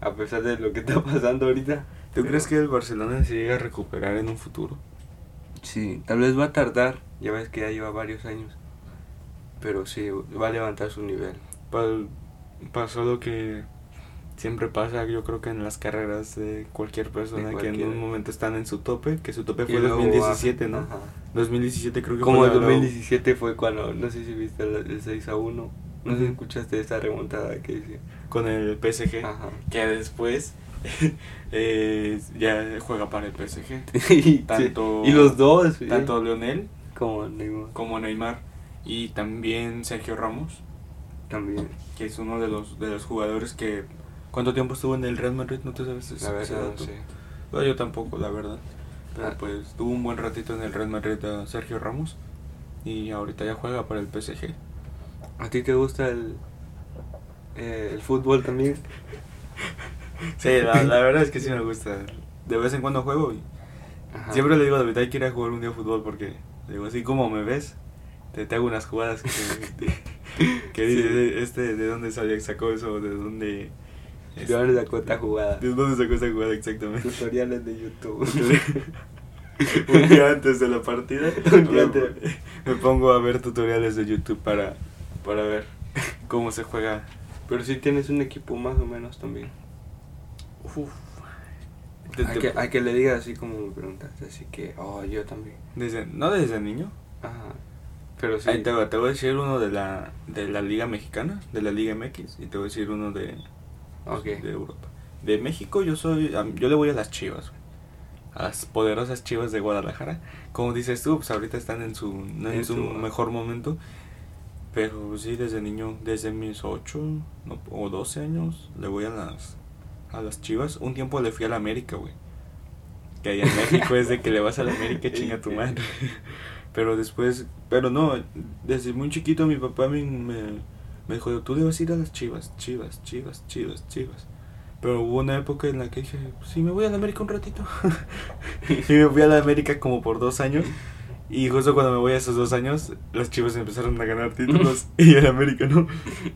[SPEAKER 2] a pesar de lo que está [LAUGHS] pasando ahorita.
[SPEAKER 1] ¿Tú
[SPEAKER 2] pero-
[SPEAKER 1] crees que el Barcelona se llega a recuperar en un futuro?
[SPEAKER 2] Sí, tal vez va a tardar, ya ves que ya lleva varios años, pero sí, va a levantar su nivel.
[SPEAKER 1] Pa- pasó lo que siempre pasa, yo creo que en las carreras de cualquier persona
[SPEAKER 2] De
[SPEAKER 1] que en un momento están en su tope, que su tope fue
[SPEAKER 2] luego
[SPEAKER 1] 2017,
[SPEAKER 2] baja,
[SPEAKER 1] ¿no?
[SPEAKER 2] ajá.
[SPEAKER 1] 2017 creo que
[SPEAKER 2] Como
[SPEAKER 1] fue
[SPEAKER 2] el
[SPEAKER 1] la- la-
[SPEAKER 2] 2017 fue cuando, no sé si viste el, el 6 a 1, no sé si escuchaste esa remontada que hice.
[SPEAKER 1] con el PSG,
[SPEAKER 2] Ajá.
[SPEAKER 1] que después [LAUGHS] eh, ya juega para el PSG. [LAUGHS] Tanto-
[SPEAKER 2] sí, y los dos,
[SPEAKER 1] Tanto Leonel
[SPEAKER 2] como Neymar
[SPEAKER 1] como Neymar y también Sergio Ramos,
[SPEAKER 2] también.
[SPEAKER 1] que es uno de los de los jugadores que ¿cuánto tiempo estuvo en el Real Madrid? ¿No te sabes ese-
[SPEAKER 2] La verdad,
[SPEAKER 1] dato?
[SPEAKER 2] sé.
[SPEAKER 1] No, yo tampoco, la verdad. Pero
[SPEAKER 2] Ah.
[SPEAKER 1] pues tuvo un buen ratito en el Real Madrid a Sergio Ramos y ahorita ya juega para el PSG.
[SPEAKER 2] ¿A ti te gusta el, eh, el fútbol también?
[SPEAKER 1] Sí, la, la verdad es que sí me gusta. De vez en cuando juego y
[SPEAKER 2] Ajá.
[SPEAKER 1] siempre le digo a David, hay que ir a jugar un día fútbol porque, digo, así como me ves, te, te hago unas jugadas que, [LAUGHS] dices, este, ¿de dónde salió, sacó eso? ¿De dónde?
[SPEAKER 2] ¿De dónde sacó esta jugada?
[SPEAKER 1] ¿De dónde sacó esa jugada exactamente?
[SPEAKER 2] Tutoriales de YouTube. [LAUGHS]
[SPEAKER 1] un día antes de la partida [LAUGHS] me, pongo a ver tutoriales de YouTube para, para ver cómo se juega
[SPEAKER 2] Pero sí tienes un equipo más o menos también.
[SPEAKER 1] Uf. Te- te-
[SPEAKER 2] que, hay que le digas así como me preguntaste, así que, oh, yo también.
[SPEAKER 1] desde, no desde niño.
[SPEAKER 2] Ajá. Pero sí.
[SPEAKER 1] Ahí te, voy- te voy a decir uno de la, de la Liga Mexicana, de la Liga MX, y te voy a decir uno de, de Europa. De México yo soy, yo le voy a las Chivas, a las poderosas Chivas de Guadalajara. Como dices tú, pues ahorita están en su, no en
[SPEAKER 2] En
[SPEAKER 1] su
[SPEAKER 2] su-
[SPEAKER 1] mejor momento. Pero sí, desde niño, desde mis 8 no, o 12 años, le voy a las, a las Chivas. Un tiempo le fui a la América, güey. Que allá en México es de que le vas a la América, [LAUGHS] chinga tu madre. Pero después, pero no, desde muy chiquito mi papá me, me, me dijo, tú debes ir a las Chivas, Chivas, Chivas, Chivas, Chivas. Pero hubo una época en la que dije, sí, me voy a la América un ratito. [LAUGHS] y me fui a la América como por dos años. Y justo cuando me voy a esos dos años, las Chivas empezaron a ganar títulos [LAUGHS] y el América no.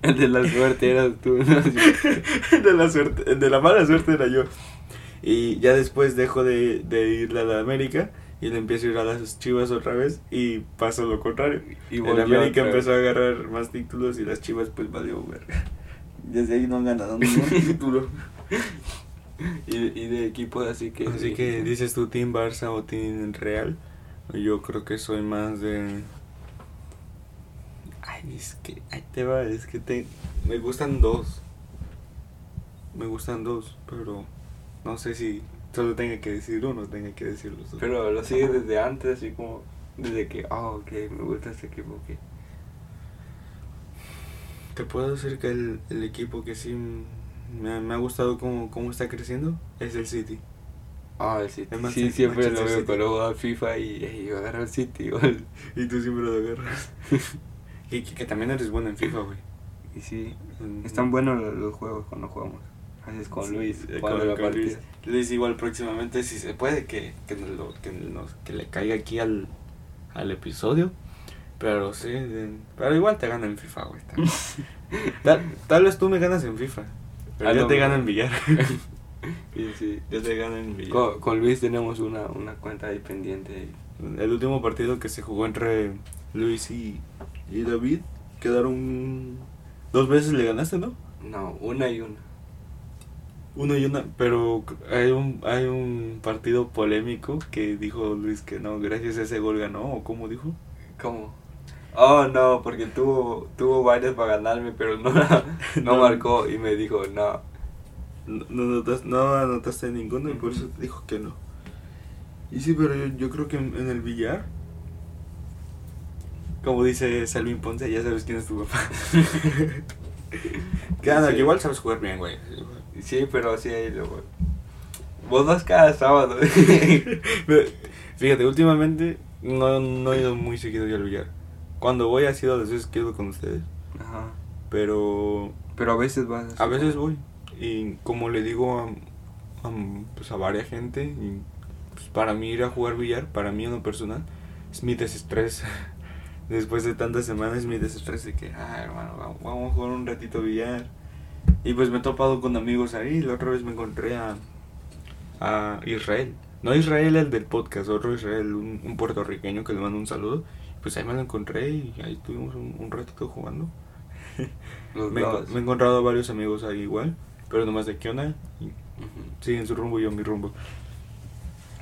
[SPEAKER 2] El de la suerte eras tú. [LAUGHS]
[SPEAKER 1] de la suerte, de la mala suerte era yo. Y ya después dejo de, de ir a la América y le empiezo a ir a las Chivas otra vez y pasó lo contrario.
[SPEAKER 2] Y
[SPEAKER 1] el América empezó a agarrar más títulos y las Chivas pues valió verga. [LAUGHS] Desde ahí no han ganado [LAUGHS] ningún título.
[SPEAKER 2] Y, [LAUGHS] y de equipos así que.
[SPEAKER 1] Así que dices tú Team Barça o Team Real. Yo creo que soy más de... Ay, es que... Ahí te va, es que te... Me gustan dos. Me gustan dos, pero... No sé si solo tenga que decir uno tenga que decir los dos.
[SPEAKER 2] Pero lo sigues desde antes, así como. Desde que, oh, ok, me gusta este equipo. ok.
[SPEAKER 1] Te puedo decir que el, el equipo que sí me ha, me ha gustado cómo, cómo está creciendo es el City.
[SPEAKER 2] Ah, el City. Sí, siempre lo veo
[SPEAKER 1] City.
[SPEAKER 2] cuando juego al FIFA y, y yo agarro el City. igual. [LAUGHS]
[SPEAKER 1] Y tú siempre lo agarras. [LAUGHS] y que, que también eres bueno en FIFA, güey.
[SPEAKER 2] Y sí, están buenos los, los juegos cuando jugamos. Así es con
[SPEAKER 1] Sí,
[SPEAKER 2] Luis,
[SPEAKER 1] eh,
[SPEAKER 2] cuando
[SPEAKER 1] con- con. Luis. Luis igual próximamente, si se puede, que, que, nos lo- que, nos- que le caiga aquí al, al episodio. Pero sí, de- pero igual te gana en FIFA, güey. [LAUGHS] Tal, tal, vez tú me ganas en FIFA. Pero
[SPEAKER 2] Ah,
[SPEAKER 1] yo
[SPEAKER 2] no,
[SPEAKER 1] te
[SPEAKER 2] no.
[SPEAKER 1] gano en billar. [LAUGHS]
[SPEAKER 2] Y sí,
[SPEAKER 1] yo te gano en billar.
[SPEAKER 2] con, con Luis tenemos una, una cuenta ahí pendiente.
[SPEAKER 1] El último partido que se jugó entre Luis y, y David, quedaron dos veces le ganaste, ¿no?
[SPEAKER 2] No, una y una.
[SPEAKER 1] Uno y una, pero hay un, hay un partido polémico que dijo Luis que no, gracias a ese gol ganó, o cómo dijo.
[SPEAKER 2] ¿Cómo? Oh, no, porque tuvo, tuvo varias para ganarme, pero no, [LAUGHS] no,
[SPEAKER 1] No.
[SPEAKER 2] marcó y me dijo, no.
[SPEAKER 1] No, no, no anotaste ninguno y por eso te dijo que no. Y sí, pero yo, yo creo que en, en el billar, como dice Salvin Ponce, ya sabes quién es tu papá. [LAUGHS] que anda,
[SPEAKER 2] Sí.
[SPEAKER 1] que igual sabes jugar bien, güey.
[SPEAKER 2] Sí, pero sí, ahí luego. Vos vas cada sábado. [LAUGHS] [LAUGHS]
[SPEAKER 1] Fíjate, últimamente no, no he ido muy seguido yo al billar. Cuando voy ha sido las veces que he ido con ustedes.
[SPEAKER 2] Ajá.
[SPEAKER 1] Pero
[SPEAKER 2] Pero a veces vas.
[SPEAKER 1] a veces voy. Y como le digo a, a, pues a varias gente, y, pues para mí ir a jugar billar, para mí en lo personal, es mi desestrés. [LAUGHS] Después de tantas semanas, mi desestrés de que, ah, hermano, vamos, vamos a jugar un ratito billar. Y pues me he topado con amigos ahí. La otra vez me encontré a, a Israel. No Israel el del podcast, otro Israel, un, un puertorriqueño que le mando un saludo. Pues ahí me lo encontré y ahí tuvimos un, un ratito jugando. [LAUGHS] Me, me he encontrado a varios amigos ahí igual, pero nomás de Kiona. Y
[SPEAKER 2] Ujú.
[SPEAKER 1] siguen su rumbo y yo mi rumbo.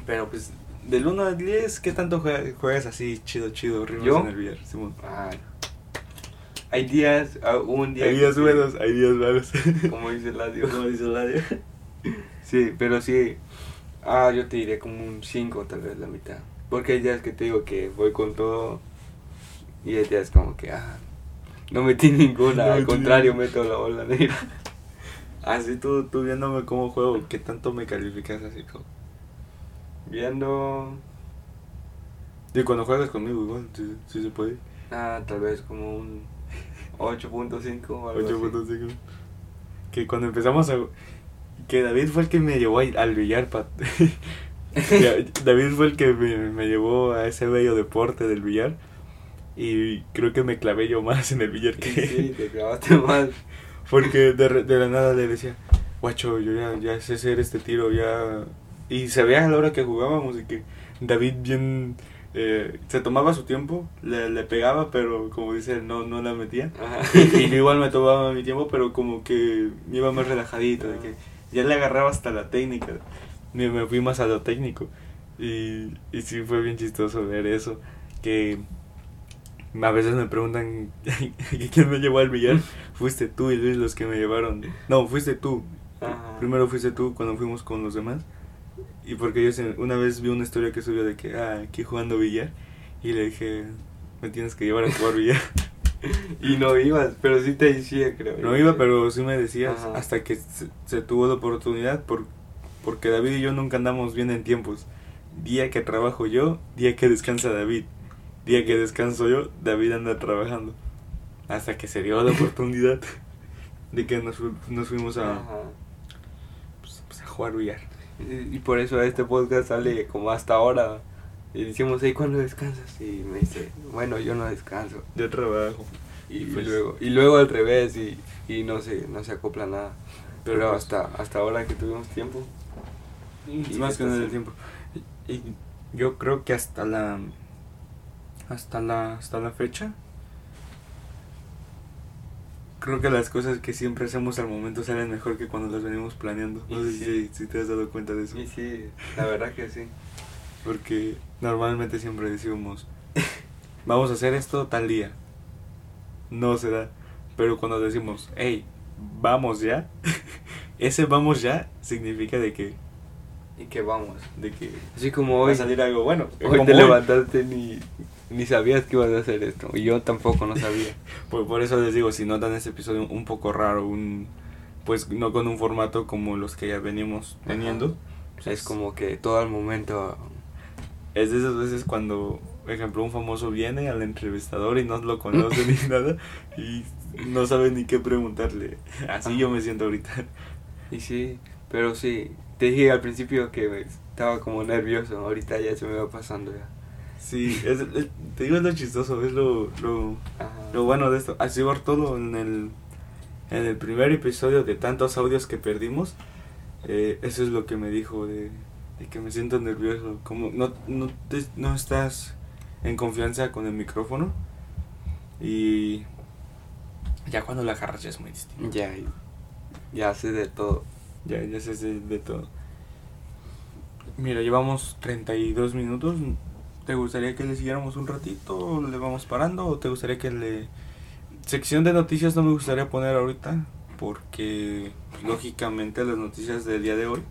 [SPEAKER 1] Pero pues, del 1 al 10, ¿qué tanto jue- juegas así chido, chido,
[SPEAKER 2] ¿Yo?
[SPEAKER 1] en el billar, Simón?
[SPEAKER 2] Ay. Hay días, ah, un día.
[SPEAKER 1] Hay días buenos, hay días malos. [LAUGHS]
[SPEAKER 2] Como dice el audio.
[SPEAKER 1] Como dice Ladio.
[SPEAKER 2] Sí, pero sí. Ah, yo te diré como un 5, tal vez la mitad. Porque hay días que te digo que voy con todo. Y hay días como que, ah, no metí ninguna.
[SPEAKER 1] No
[SPEAKER 2] al contrario, meto la bola negra. [LAUGHS]
[SPEAKER 1] Así tú, tú viéndome cómo juego, ¿qué tanto me calificas así? como?
[SPEAKER 2] Viendo.
[SPEAKER 1] Y cuando juegas conmigo igual, sí, sí se puede.
[SPEAKER 2] Ah, tal vez como un 8.5 o algo así.
[SPEAKER 1] 8.5. Que cuando empezamos a... Que David fue el que me llevó al billar, pat. [LAUGHS] David fue el que me, me llevó a ese bello deporte del billar. Y creo que me clavé yo más en el billar que
[SPEAKER 2] Sí, te clavaste [LAUGHS] mal.
[SPEAKER 1] Porque de, de la nada le decía, guacho, yo ya, ya sé hacer este tiro, ya... Y se veía a la hora que jugábamos y que David bien, eh, se tomaba su tiempo, le, le pegaba, pero como dice, no, no la metía. Y yo igual me tomaba mi tiempo, pero como que me iba más relajadito, de que ya le agarraba hasta la técnica. Me, me fui más a lo técnico. Y, y sí fue bien chistoso ver eso. Que a veces me preguntan [LAUGHS] quién me llevó al billar. Fuiste tú y Luis los que me llevaron. No, fuiste tú.
[SPEAKER 2] Ajá.
[SPEAKER 1] Primero fuiste tú cuando fuimos con los demás. Y porque yo una vez vi una historia que subió de que, ah, aquí jugando billar. Y le dije, me tienes que llevar a jugar billar. [LAUGHS]
[SPEAKER 2] Y no ibas, pero sí te decía, creo.
[SPEAKER 1] No iba, pero sí me decías,
[SPEAKER 2] Ajá.
[SPEAKER 1] hasta que se, se tuvo la oportunidad, por, porque David y yo nunca andamos bien en tiempos. Día que trabajo yo, día que descansa David. Día que descanso yo, David anda trabajando. Hasta que se dio la [LAUGHS] oportunidad de que nos, nos fuimos a, pues, pues, a jugar billar.
[SPEAKER 2] Y y por eso este podcast sale como hasta ahora. Y decimos, ¿y cuándo descansas? Y me dice, bueno, yo no descanso.
[SPEAKER 1] Yo trabajo.
[SPEAKER 2] Y,
[SPEAKER 1] pues-
[SPEAKER 2] luego, y luego al revés, y, y no se, no se acopla nada. Pero,
[SPEAKER 1] Pero pues-
[SPEAKER 2] hasta, hasta ahora que tuvimos tiempo.
[SPEAKER 1] Y más que nada el tiempo. Y, y yo creo que hasta la hasta la hasta la fecha creo que las cosas que siempre hacemos al momento salen mejor que cuando las venimos planeando. No sé
[SPEAKER 2] sí.
[SPEAKER 1] si, si te has dado cuenta de eso.
[SPEAKER 2] Y sí, la verdad que sí.
[SPEAKER 1] Porque normalmente siempre decimos, vamos a hacer esto tal día. No se da. Pero cuando decimos, hey, vamos ya, [LAUGHS] ese vamos ya significa de que,
[SPEAKER 2] Y que vamos.
[SPEAKER 1] de que
[SPEAKER 2] Así como
[SPEAKER 1] va
[SPEAKER 2] hoy,
[SPEAKER 1] a salir algo bueno.
[SPEAKER 2] hoy te
[SPEAKER 1] hoy.
[SPEAKER 2] levantaste ni, ni sabías que ibas a hacer esto. Y yo tampoco no sabía. [LAUGHS]
[SPEAKER 1] Por, por eso les digo, si notan este episodio un poco raro, un pues no con un formato como los que ya venimos
[SPEAKER 2] Ajá.
[SPEAKER 1] teniendo,
[SPEAKER 2] es como que todo al momento.
[SPEAKER 1] es de esas veces cuando, por ejemplo, un famoso viene al entrevistador y no lo conoce ni [LAUGHS] nada y no sabe ni qué preguntarle. Así yo me siento ahorita.
[SPEAKER 2] Y sí, pero sí, te dije al principio que estaba como nervioso. Ahorita ya se me va pasando ya.
[SPEAKER 1] Sí, es, es- te digo es lo chistoso, es lo, lo, lo bueno de esto. Así Bartolo en el, en el primer episodio de tantos audios que perdimos, eh, eso es lo que me dijo de, de que me siento nervioso. Como no, no, te- no estás en confianza con el micrófono y ya cuando la agarras ya es muy distinto.
[SPEAKER 2] Ya, ya sé de todo.
[SPEAKER 1] Ya, ya sé de, de todo. Mira, llevamos 32 minutos. ¿Te gustaría que le siguiéramos un ratito? ¿O ¿Le vamos parando? ¿O te gustaría que le... Sección de noticias no me gustaría poner ahorita. Porque, lógicamente, las noticias del día de hoy,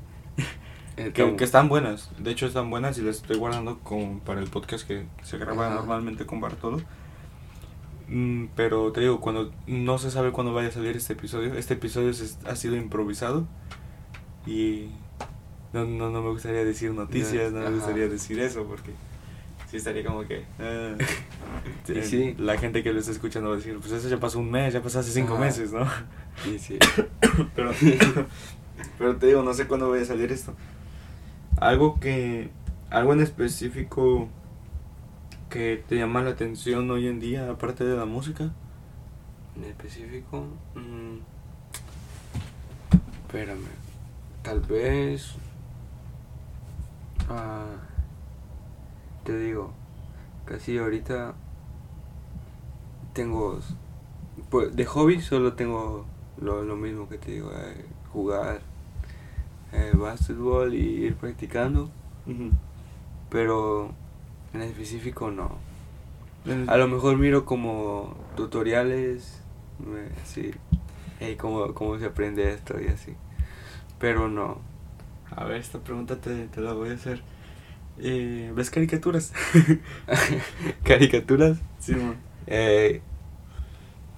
[SPEAKER 1] [LAUGHS] que, están buenas, de hecho están buenas y las estoy guardando como para el podcast que se graba
[SPEAKER 2] Ajá.
[SPEAKER 1] normalmente con Bartolo. Mm, pero te digo, cuando no se sabe cuándo vaya a salir este episodio, este episodio se- ha sido improvisado y no, no, no me gustaría decir noticias, no me gustaría decir eso porque sí estaría como que... eh, [LAUGHS]
[SPEAKER 2] sí.
[SPEAKER 1] La gente que lo está escuchando va a decir, pues eso ya pasó un mes, ya pasó hace cinco
[SPEAKER 2] Ajá.
[SPEAKER 1] meses, ¿no?
[SPEAKER 2] Y sí. [COUGHS]
[SPEAKER 1] Pero, [COUGHS] pero te digo, no sé cuándo vaya a salir esto. Algo que, algo en específico que te llama la atención hoy en día, aparte de la música.
[SPEAKER 2] En específico, mm, espérame, tal vez, ah, te digo, casi ahorita tengo, pues de hobby solo tengo lo, lo mismo que te digo, eh, jugar eh, básquetbol y ir practicando, pero en específico no. A lo mejor miro como tutoriales, así, hey, cómo, cómo se aprende esto y así. Pero no.
[SPEAKER 1] A ver, esta pregunta te, te la voy a hacer. Eh, ¿Ves caricaturas? [LAUGHS]
[SPEAKER 2] ¿Caricaturas?
[SPEAKER 1] sí, man.
[SPEAKER 2] Eh,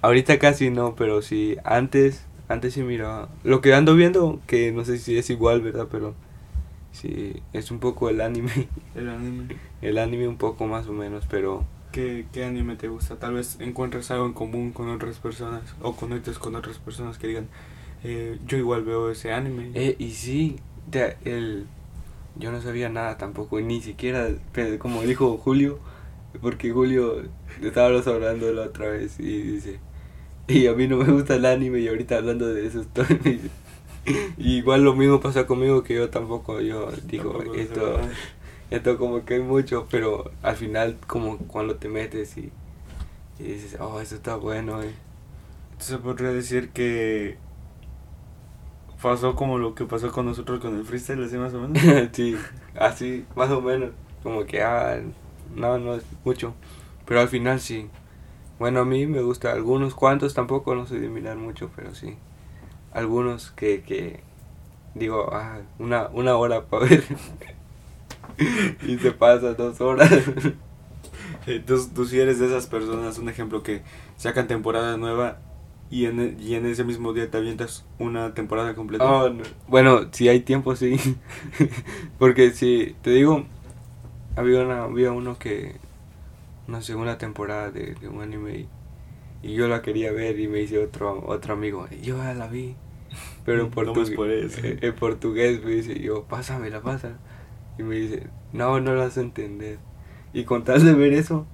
[SPEAKER 2] ahorita casi no, pero sí, antes, antes sí miraba. Lo que ando viendo, que no sé si es igual, ¿verdad? Pero sí, es un poco el anime.
[SPEAKER 1] El anime.
[SPEAKER 2] El anime un poco más o menos, pero
[SPEAKER 1] ¿Qué, ¿Qué anime te gusta? Tal vez encuentres algo en común con otras personas o conectes con otras personas que digan, eh, yo igual veo ese anime.
[SPEAKER 2] Eh, y sí, de- el, yo no sabía nada tampoco, ni siquiera, como dijo Julio, porque Julio estábamos hablando la otra vez y dice, y a mí no me gusta el anime y ahorita hablando de eso estoy... me dice, y igual lo mismo pasa conmigo que yo tampoco, yo digo,
[SPEAKER 1] Tampoco
[SPEAKER 2] esto. Entonces como que hay mucho, pero al final como cuando te metes y, y dices, oh, eso está bueno. eh".
[SPEAKER 1] Entonces podría decir que pasó como lo que pasó con nosotros con el freestyle, así más o menos. [LAUGHS]
[SPEAKER 2] sí, así, más o menos. Como que, ah, no, no es mucho. Pero al final sí. Bueno, a mí me gusta algunos cuantos, tampoco no soy de mirar mucho, pero sí. Algunos que, que digo, ah, una, una hora para ver. [LAUGHS] y se pasa dos horas.
[SPEAKER 1] Entonces [LAUGHS] tú si eres de esas personas, un ejemplo que sacan temporada nueva y en, e- y en ese mismo día te avientas una temporada completa.
[SPEAKER 2] Oh, no. Bueno, si hay tiempo, sí. [LAUGHS] Porque si, te digo, había, una, había uno que, una segunda temporada de, de un anime y, y yo la quería ver y me dice otro, otro amigo, yo ya la vi. Pero [LAUGHS] en,
[SPEAKER 1] No
[SPEAKER 2] portu-
[SPEAKER 1] más por eso.
[SPEAKER 2] eh, en portugués me dice, yo, pásamela, pasa. Y me dice, no, no la vas a entender. Y con tal de ver eso,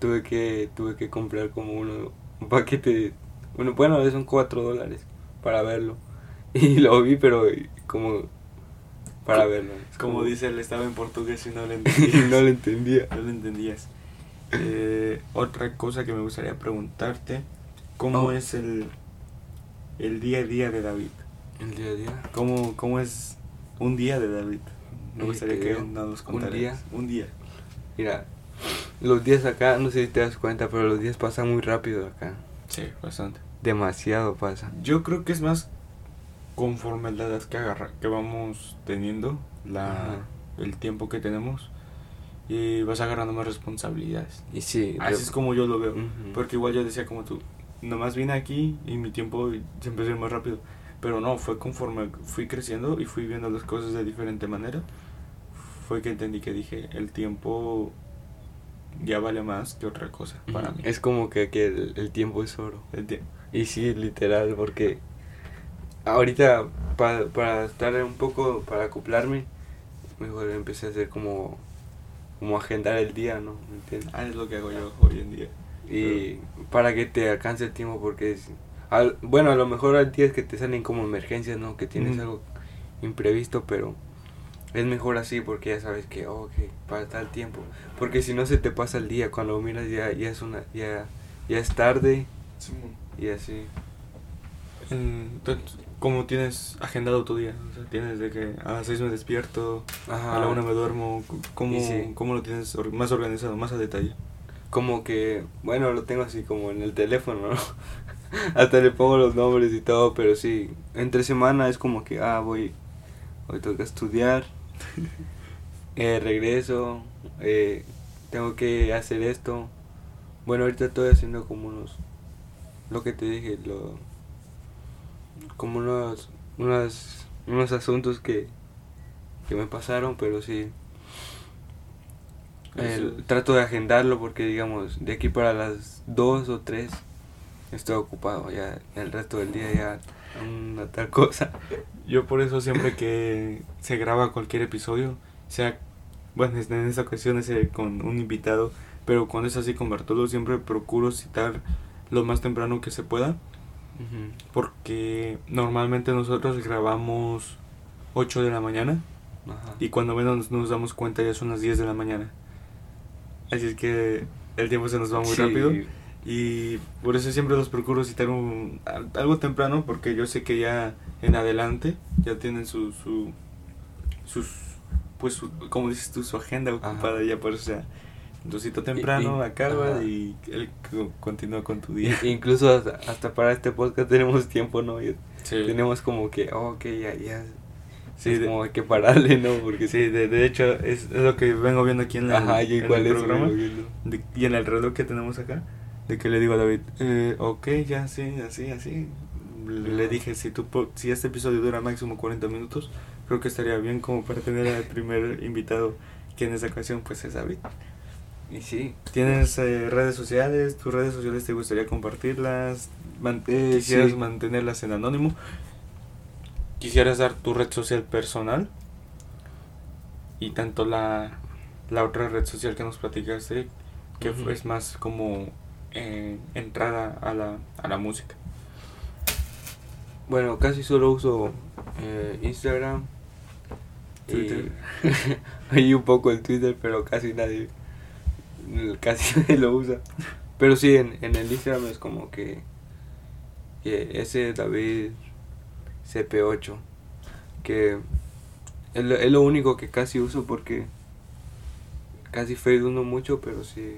[SPEAKER 2] tuve que, tuve que comprar como uno, un paquete, de- bueno, bueno, son cuatro dólares para verlo. [LAUGHS] Y lo vi, pero como para verlo.
[SPEAKER 1] Como dice, él estaba en portugués y no lo [LAUGHS]
[SPEAKER 2] y
[SPEAKER 1] entendías.
[SPEAKER 2] no lo entendía.
[SPEAKER 1] No lo entendías. Eh, otra cosa que me gustaría preguntarte, ¿cómo
[SPEAKER 2] Oh.
[SPEAKER 1] es el, el día a día de David?
[SPEAKER 2] El día a día.
[SPEAKER 1] ¿Cómo, cómo es un día de David? Me gustaría que nos
[SPEAKER 2] un
[SPEAKER 1] contaras.
[SPEAKER 2] día.
[SPEAKER 1] Un día.
[SPEAKER 2] Mira, los días acá, no sé si te das cuenta, pero los días pasan muy rápido acá.
[SPEAKER 1] Sí, bastante.
[SPEAKER 2] Demasiado pasa.
[SPEAKER 1] Yo creo que es más conforme la edad que agarra, que vamos teniendo, la,
[SPEAKER 2] Ajá.
[SPEAKER 1] el tiempo que tenemos, y vas agarrando más responsabilidades.
[SPEAKER 2] Y sí,
[SPEAKER 1] Así es como yo lo veo. Porque igual yo decía como tú, nomás vine aquí y mi tiempo se empezó a ir más rápido. Pero no, fue conforme fui creciendo y fui viendo las cosas de diferente manera. Fue que entendí que dije, el tiempo ya vale más que otra cosa para mí.
[SPEAKER 2] Es como que, que el, el tiempo es oro.
[SPEAKER 1] El tie-
[SPEAKER 2] Y sí, literal, porque ahorita pa- para estar un poco, para acoplarme, mejor empecé a hacer como, como agendar el día, ¿no? ¿Me entiendes?
[SPEAKER 1] Ah, es lo que hago yo hoy en día.
[SPEAKER 2] Y para que te alcance el tiempo, porque es... al- bueno, a lo mejor hay días que te salen como emergencias, ¿no? Que tienes algo imprevisto, pero es mejor así porque ya sabes que, oh, ok, para tal tiempo. Porque si no se te pasa el día, cuando miras ya, ya es una, ya, ya es tarde y así.
[SPEAKER 1] Entonces, ¿cómo tienes agendado tu día? O sea, tienes de que a las 6 me despierto,
[SPEAKER 2] Ajá.
[SPEAKER 1] a la 1 me duermo. ¿Cómo,
[SPEAKER 2] sí.
[SPEAKER 1] ¿Cómo lo tienes más organizado, más a detalle?
[SPEAKER 2] Como que, bueno, lo tengo así como en el teléfono, ¿no? [LAUGHS] Hasta le pongo los nombres y todo, pero sí, entre semana es como que, ah, voy, hoy que estudiar, [LAUGHS] eh, regreso, eh, tengo que hacer esto. Bueno, ahorita estoy haciendo como unos, lo que te dije, lo, como unos, unos, unos asuntos que, que me pasaron, pero sí, el- trato de agendarlo porque digamos de aquí para las 2 o 3 estoy ocupado ya el resto del día ya una tal cosa.
[SPEAKER 1] Yo por eso siempre que se graba cualquier episodio, sea, bueno, en esta ocasión es eh, con un invitado, pero cuando es así con Bartolo siempre procuro citar lo más temprano que se pueda, porque normalmente nosotros grabamos 8 de la mañana
[SPEAKER 2] Ajá.
[SPEAKER 1] y cuando menos nos damos cuenta ya son las 10 de la mañana. Así es que el tiempo se nos va muy
[SPEAKER 2] Sí,
[SPEAKER 1] rápido. Y por eso siempre los procuro citar un, al- algo temprano, porque yo sé que ya en adelante ya tienen su, su sus, pues, su- como dices tú, su agenda ocupada, ya por eso, sea, tu cita temprano,
[SPEAKER 2] y-
[SPEAKER 1] acaba y él co- continúa con tu día.
[SPEAKER 2] Incluso hasta, hasta para este podcast tenemos tiempo no Y
[SPEAKER 1] Sí,
[SPEAKER 2] tenemos como que oh, ok ya ya
[SPEAKER 1] Sí,
[SPEAKER 2] es
[SPEAKER 1] de-
[SPEAKER 2] como hay que pararle no porque
[SPEAKER 1] sí de, de hecho es, es lo que vengo viendo aquí en, la,
[SPEAKER 2] ajá
[SPEAKER 1] en
[SPEAKER 2] igual
[SPEAKER 1] el programa. De- y en el reloj que tenemos acá, de que le digo a David, eh, ok, ya, sí, así, así. Le, dije, si, tú, si este episodio dura máximo 40 minutos, creo que estaría bien como para tener al primer invitado, que en esta ocasión pues es David.
[SPEAKER 2] Y sí
[SPEAKER 1] ¿Tienes eh, redes sociales? ¿Tus redes sociales te gustaría compartirlas? Man-
[SPEAKER 2] Eh,
[SPEAKER 1] ¿Quisieras
[SPEAKER 2] sí.
[SPEAKER 1] mantenerlas en anónimo? ¿Quisieras dar tu red social personal? Y tanto la, la otra red social que nos platicaste, que fue- es más como eh, entrada a la, a la música.
[SPEAKER 2] bueno casi solo uso eh, Instagram
[SPEAKER 1] Twitter.
[SPEAKER 2] Y, [LAUGHS] y un poco el Twitter, pero casi nadie, [LAUGHS] casi nadie lo usa. Pero sí, en, en el Instagram es como que, que ese David CP8, que es lo, es lo único que casi uso porque casi Facebook no mucho, pero sí,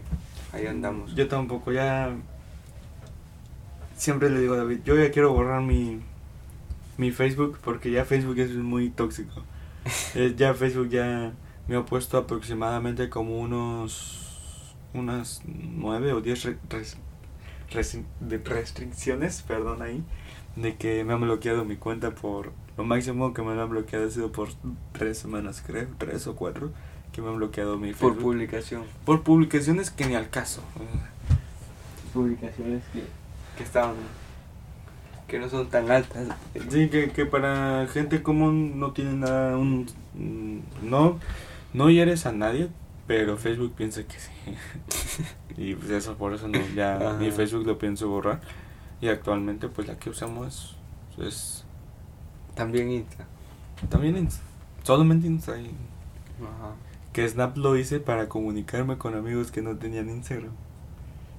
[SPEAKER 2] ahí andamos.
[SPEAKER 1] Yo tampoco, ya. Siempre le digo a David, yo ya quiero borrar mi, mi Facebook porque ya Facebook es muy tóxico. [LAUGHS] Ya Facebook ya me ha puesto aproximadamente como unos. Unas 9 o 10 re- res- resi- de restricciones, perdón ahí, de que me han bloqueado mi cuenta por. Lo máximo que me lo han bloqueado ha sido por tres semanas, creo, tres o cuatro, que me han bloqueado mi
[SPEAKER 2] Por
[SPEAKER 1] Facebook.
[SPEAKER 2] publicación.
[SPEAKER 1] Por publicaciones que ni al caso.
[SPEAKER 2] Publicaciones que, que están, que no son tan altas.
[SPEAKER 1] Sí, que, que para gente común no tiene nada, un, mm, no, no hieres a nadie, pero Facebook piensa que sí. [LAUGHS] y pues eso, por eso no, ya
[SPEAKER 2] Ajá.
[SPEAKER 1] mi Facebook lo pienso borrar. Y actualmente pues la que usamos es
[SPEAKER 2] También Insta.
[SPEAKER 1] también Insta, solamente Insta. y-
[SPEAKER 2] Ajá.
[SPEAKER 1] que Snap lo hice para comunicarme con amigos que no tenían Instagram.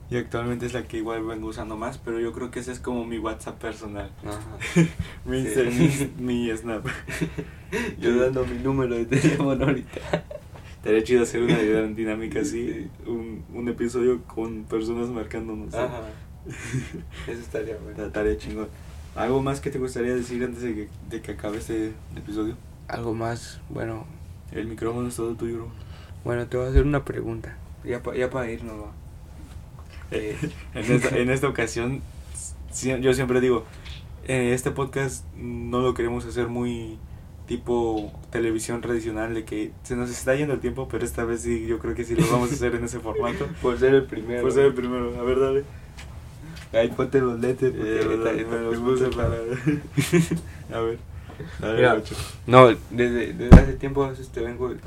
[SPEAKER 1] Y actualmente es la que igual vengo usando más, pero yo creo que ese es como mi WhatsApp personal.
[SPEAKER 2] Ajá. [LAUGHS]
[SPEAKER 1] Mi,
[SPEAKER 2] Sí.
[SPEAKER 1] mi, mi Snap. [LAUGHS]
[SPEAKER 2] Yo dando mi número de teléfono ahorita.
[SPEAKER 1] Estaría chido hacer una [LAUGHS] dinámica así, un, un episodio con personas marcándonos.
[SPEAKER 2] Ajá. [LAUGHS] Eso estaría bueno.
[SPEAKER 1] Estaría chingón. ¿Algo más que te gustaría decir antes de que, de que acabe este episodio?
[SPEAKER 2] Algo más, bueno,
[SPEAKER 1] El micrófono es todo tuyo, bro.
[SPEAKER 2] bueno, te voy a hacer una pregunta. Ya, pa- ya para irnos, va. Eh, [LAUGHS]
[SPEAKER 1] En esta, en esta ocasión, yo siempre digo, eh, este podcast no lo queremos hacer muy tipo televisión tradicional de que se nos está yendo el tiempo, pero esta vez sí, yo creo que sí lo vamos a hacer en ese formato. [LAUGHS]
[SPEAKER 2] por ser el primero.
[SPEAKER 1] Por ser el primero, a ver, dale.
[SPEAKER 2] Ahí ponte los lentes. porque
[SPEAKER 1] Eh,
[SPEAKER 2] esta-
[SPEAKER 1] me
[SPEAKER 2] esta
[SPEAKER 1] los
[SPEAKER 2] pregunta
[SPEAKER 1] puse para... [LAUGHS] a ver.
[SPEAKER 2] Mira,
[SPEAKER 1] macho.
[SPEAKER 2] No, desde, desde hace tiempo a te vengo. [LAUGHS]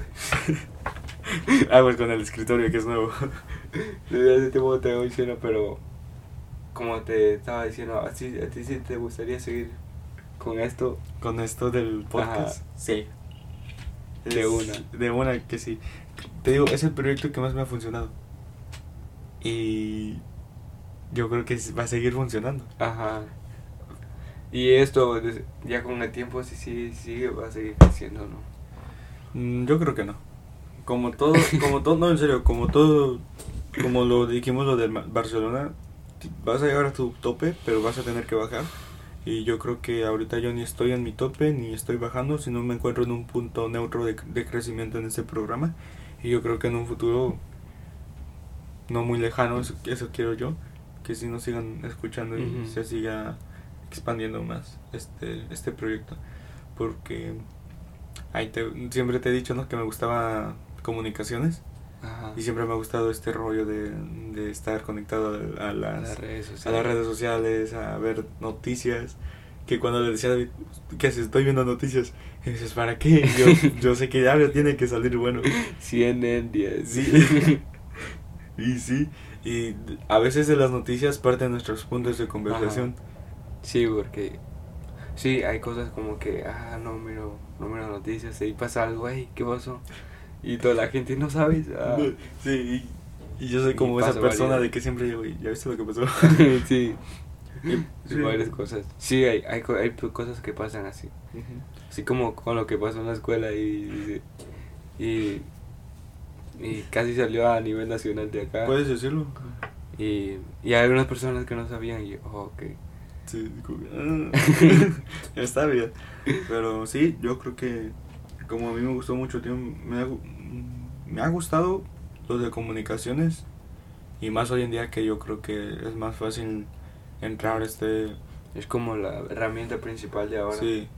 [SPEAKER 1] Ah, pues con el escritorio que es nuevo.
[SPEAKER 2] Desde hace tiempo te vengo diciendo, pero. Como te estaba diciendo, ¿a ti, a ti sí te gustaría seguir con esto?
[SPEAKER 1] Con esto del podcast.
[SPEAKER 2] Ajá.
[SPEAKER 1] Sí.
[SPEAKER 2] De una.
[SPEAKER 1] De una que sí. Te digo, es el proyecto que más me ha funcionado. Y yo creo que va a seguir funcionando.
[SPEAKER 2] Ajá. Y esto, ya con el tiempo, sí, sí, sigue, va a seguir creciendo, ¿no?
[SPEAKER 1] Mm, Yo creo que no. Como todo, como todo, no, en serio, como todo, como lo dijimos lo del Barcelona, vas a llegar a tu tope, pero vas a tener que bajar. Y yo creo que ahorita yo ni estoy en mi tope, ni estoy bajando, sino me encuentro en un punto neutro de, de crecimiento en este programa. Y yo creo que en un futuro no muy lejano, eso, eso quiero yo, que si nos sigan escuchando y se siga expandiendo más este, este proyecto. Porque ahí te- siempre te he dicho ¿no? que me gustaba comunicaciones
[SPEAKER 2] Ajá.
[SPEAKER 1] y siempre me ha gustado este rollo de, de estar conectado a, a
[SPEAKER 2] A
[SPEAKER 1] las,
[SPEAKER 2] las redes
[SPEAKER 1] a
[SPEAKER 2] sociales.
[SPEAKER 1] las redes sociales, a ver noticias. Que cuando le decía a David, ¿qué haces? Estoy viendo noticias. Y dices, ¿para qué? Yo, [LAUGHS] yo sé que algo tiene que salir bueno.
[SPEAKER 2] CNN 10.
[SPEAKER 1] Sí. [LAUGHS] y sí. Y a veces de las noticias parten nuestros puntos de conversación.
[SPEAKER 2] Sí, porque sí, hay cosas como que, ah, no miro, no miro noticias, y pasa algo, ay, ¿qué pasó? Y toda la gente no sabes. Ah.
[SPEAKER 1] Sí, y, y yo soy como esa persona
[SPEAKER 2] variedad.
[SPEAKER 1] de que siempre digo, "Güey, ¿ya viste lo que pasó? [LAUGHS] [LAUGHS]
[SPEAKER 2] sí,
[SPEAKER 1] Sí.
[SPEAKER 2] sí, varias cosas. Sí, hay, hay, hay cosas que pasan así. Así como con lo que pasó en la escuela y, y, y casi salió a nivel nacional de acá.
[SPEAKER 1] ¿Puedes decirlo?
[SPEAKER 2] Y, y hay algunas personas que no sabían y yo, oh, ok.
[SPEAKER 1] Sí, ah. [LAUGHS] está bien. Pero sí, yo creo que como a mí me gustó mucho tiempo, me me ha gustado lo de comunicaciones y más hoy en día que yo creo que es más fácil entrar a este
[SPEAKER 2] Es como la herramienta principal de ahora.
[SPEAKER 1] Sí.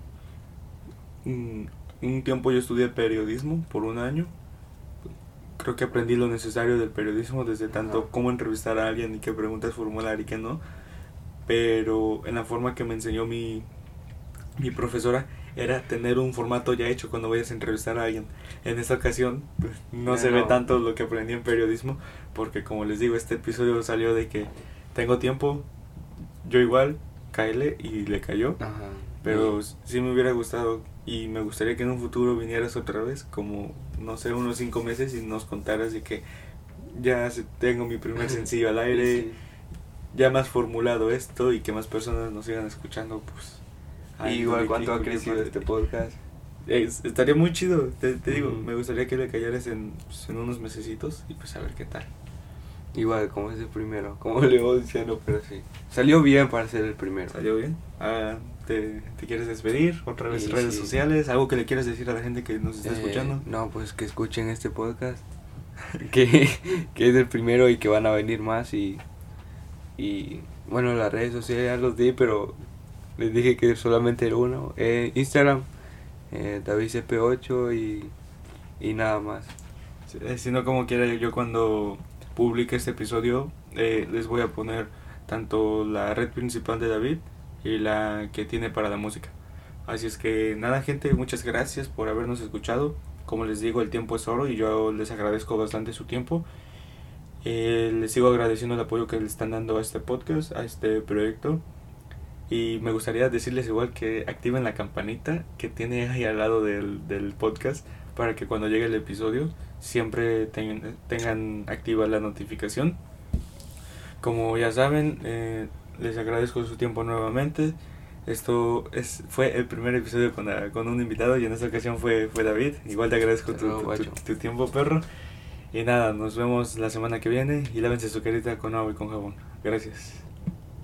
[SPEAKER 1] Un, un tiempo yo estudié periodismo por un año. Creo que aprendí lo necesario del periodismo, desde tanto
[SPEAKER 2] Ajá.
[SPEAKER 1] cómo entrevistar a alguien y qué preguntas formular y qué no. Pero en la forma que me enseñó mi, mi profesora era tener un formato ya hecho cuando vayas a entrevistar a alguien. En esta ocasión pues, no se ve tanto lo que aprendí en periodismo, porque como les digo, este episodio salió de que tengo tiempo, yo igual, caele y le cayó.
[SPEAKER 2] Ajá.
[SPEAKER 1] Pero sí me hubiera gustado y me gustaría que en un futuro vinieras otra vez, como, no sé, unos cinco meses y nos contaras de que ya tengo mi primer sencillo al aire, ya más formulado esto y que más personas nos sigan escuchando, pues...
[SPEAKER 2] igual cuánto ha crecido este podcast.
[SPEAKER 1] estaría muy chido, te, digo, me gustaría que le callaras en, pues, en unos mesecitos y pues a ver qué tal.
[SPEAKER 2] Igual, como es el primero, como [LAUGHS] le voy diciendo, pero sí. Salió bien para ser el primero.
[SPEAKER 1] Salió bien. Ah, ¿te, quieres despedir? ¿Otra vez redes sociales? ¿Algo que le quieras decir a la gente que nos está eh, escuchando?
[SPEAKER 2] No, pues que escuchen este podcast. [LAUGHS] que, que es el primero y que van a venir más y... Y bueno, las redes sociales ya los di, pero les dije que solamente era uno. Eh, Instagram, eh, DavidCP8 y, y nada más.
[SPEAKER 1] Eh, si no, como quiera, yo cuando publique este episodio eh, les voy a poner tanto la red principal de David y la que tiene para la música. Así es que nada gente, muchas gracias por habernos escuchado. Como les digo, el tiempo es oro y yo les agradezco bastante su tiempo. Eh, les sigo agradeciendo el apoyo que le están dando a este podcast, a este proyecto. Y me gustaría decirles igual que activen la campanita que tiene ahí al lado del, del podcast para que cuando llegue el episodio siempre tengan, activa la notificación. Como ya saben, eh, les agradezco su tiempo nuevamente. Esto es, fue el primer episodio con, con un invitado y en esta ocasión fue, fue David. Igual te agradezco tu, tiempo, perro. Y nada, nos vemos la semana que viene y lávense su carita con agua y con jabón. Gracias.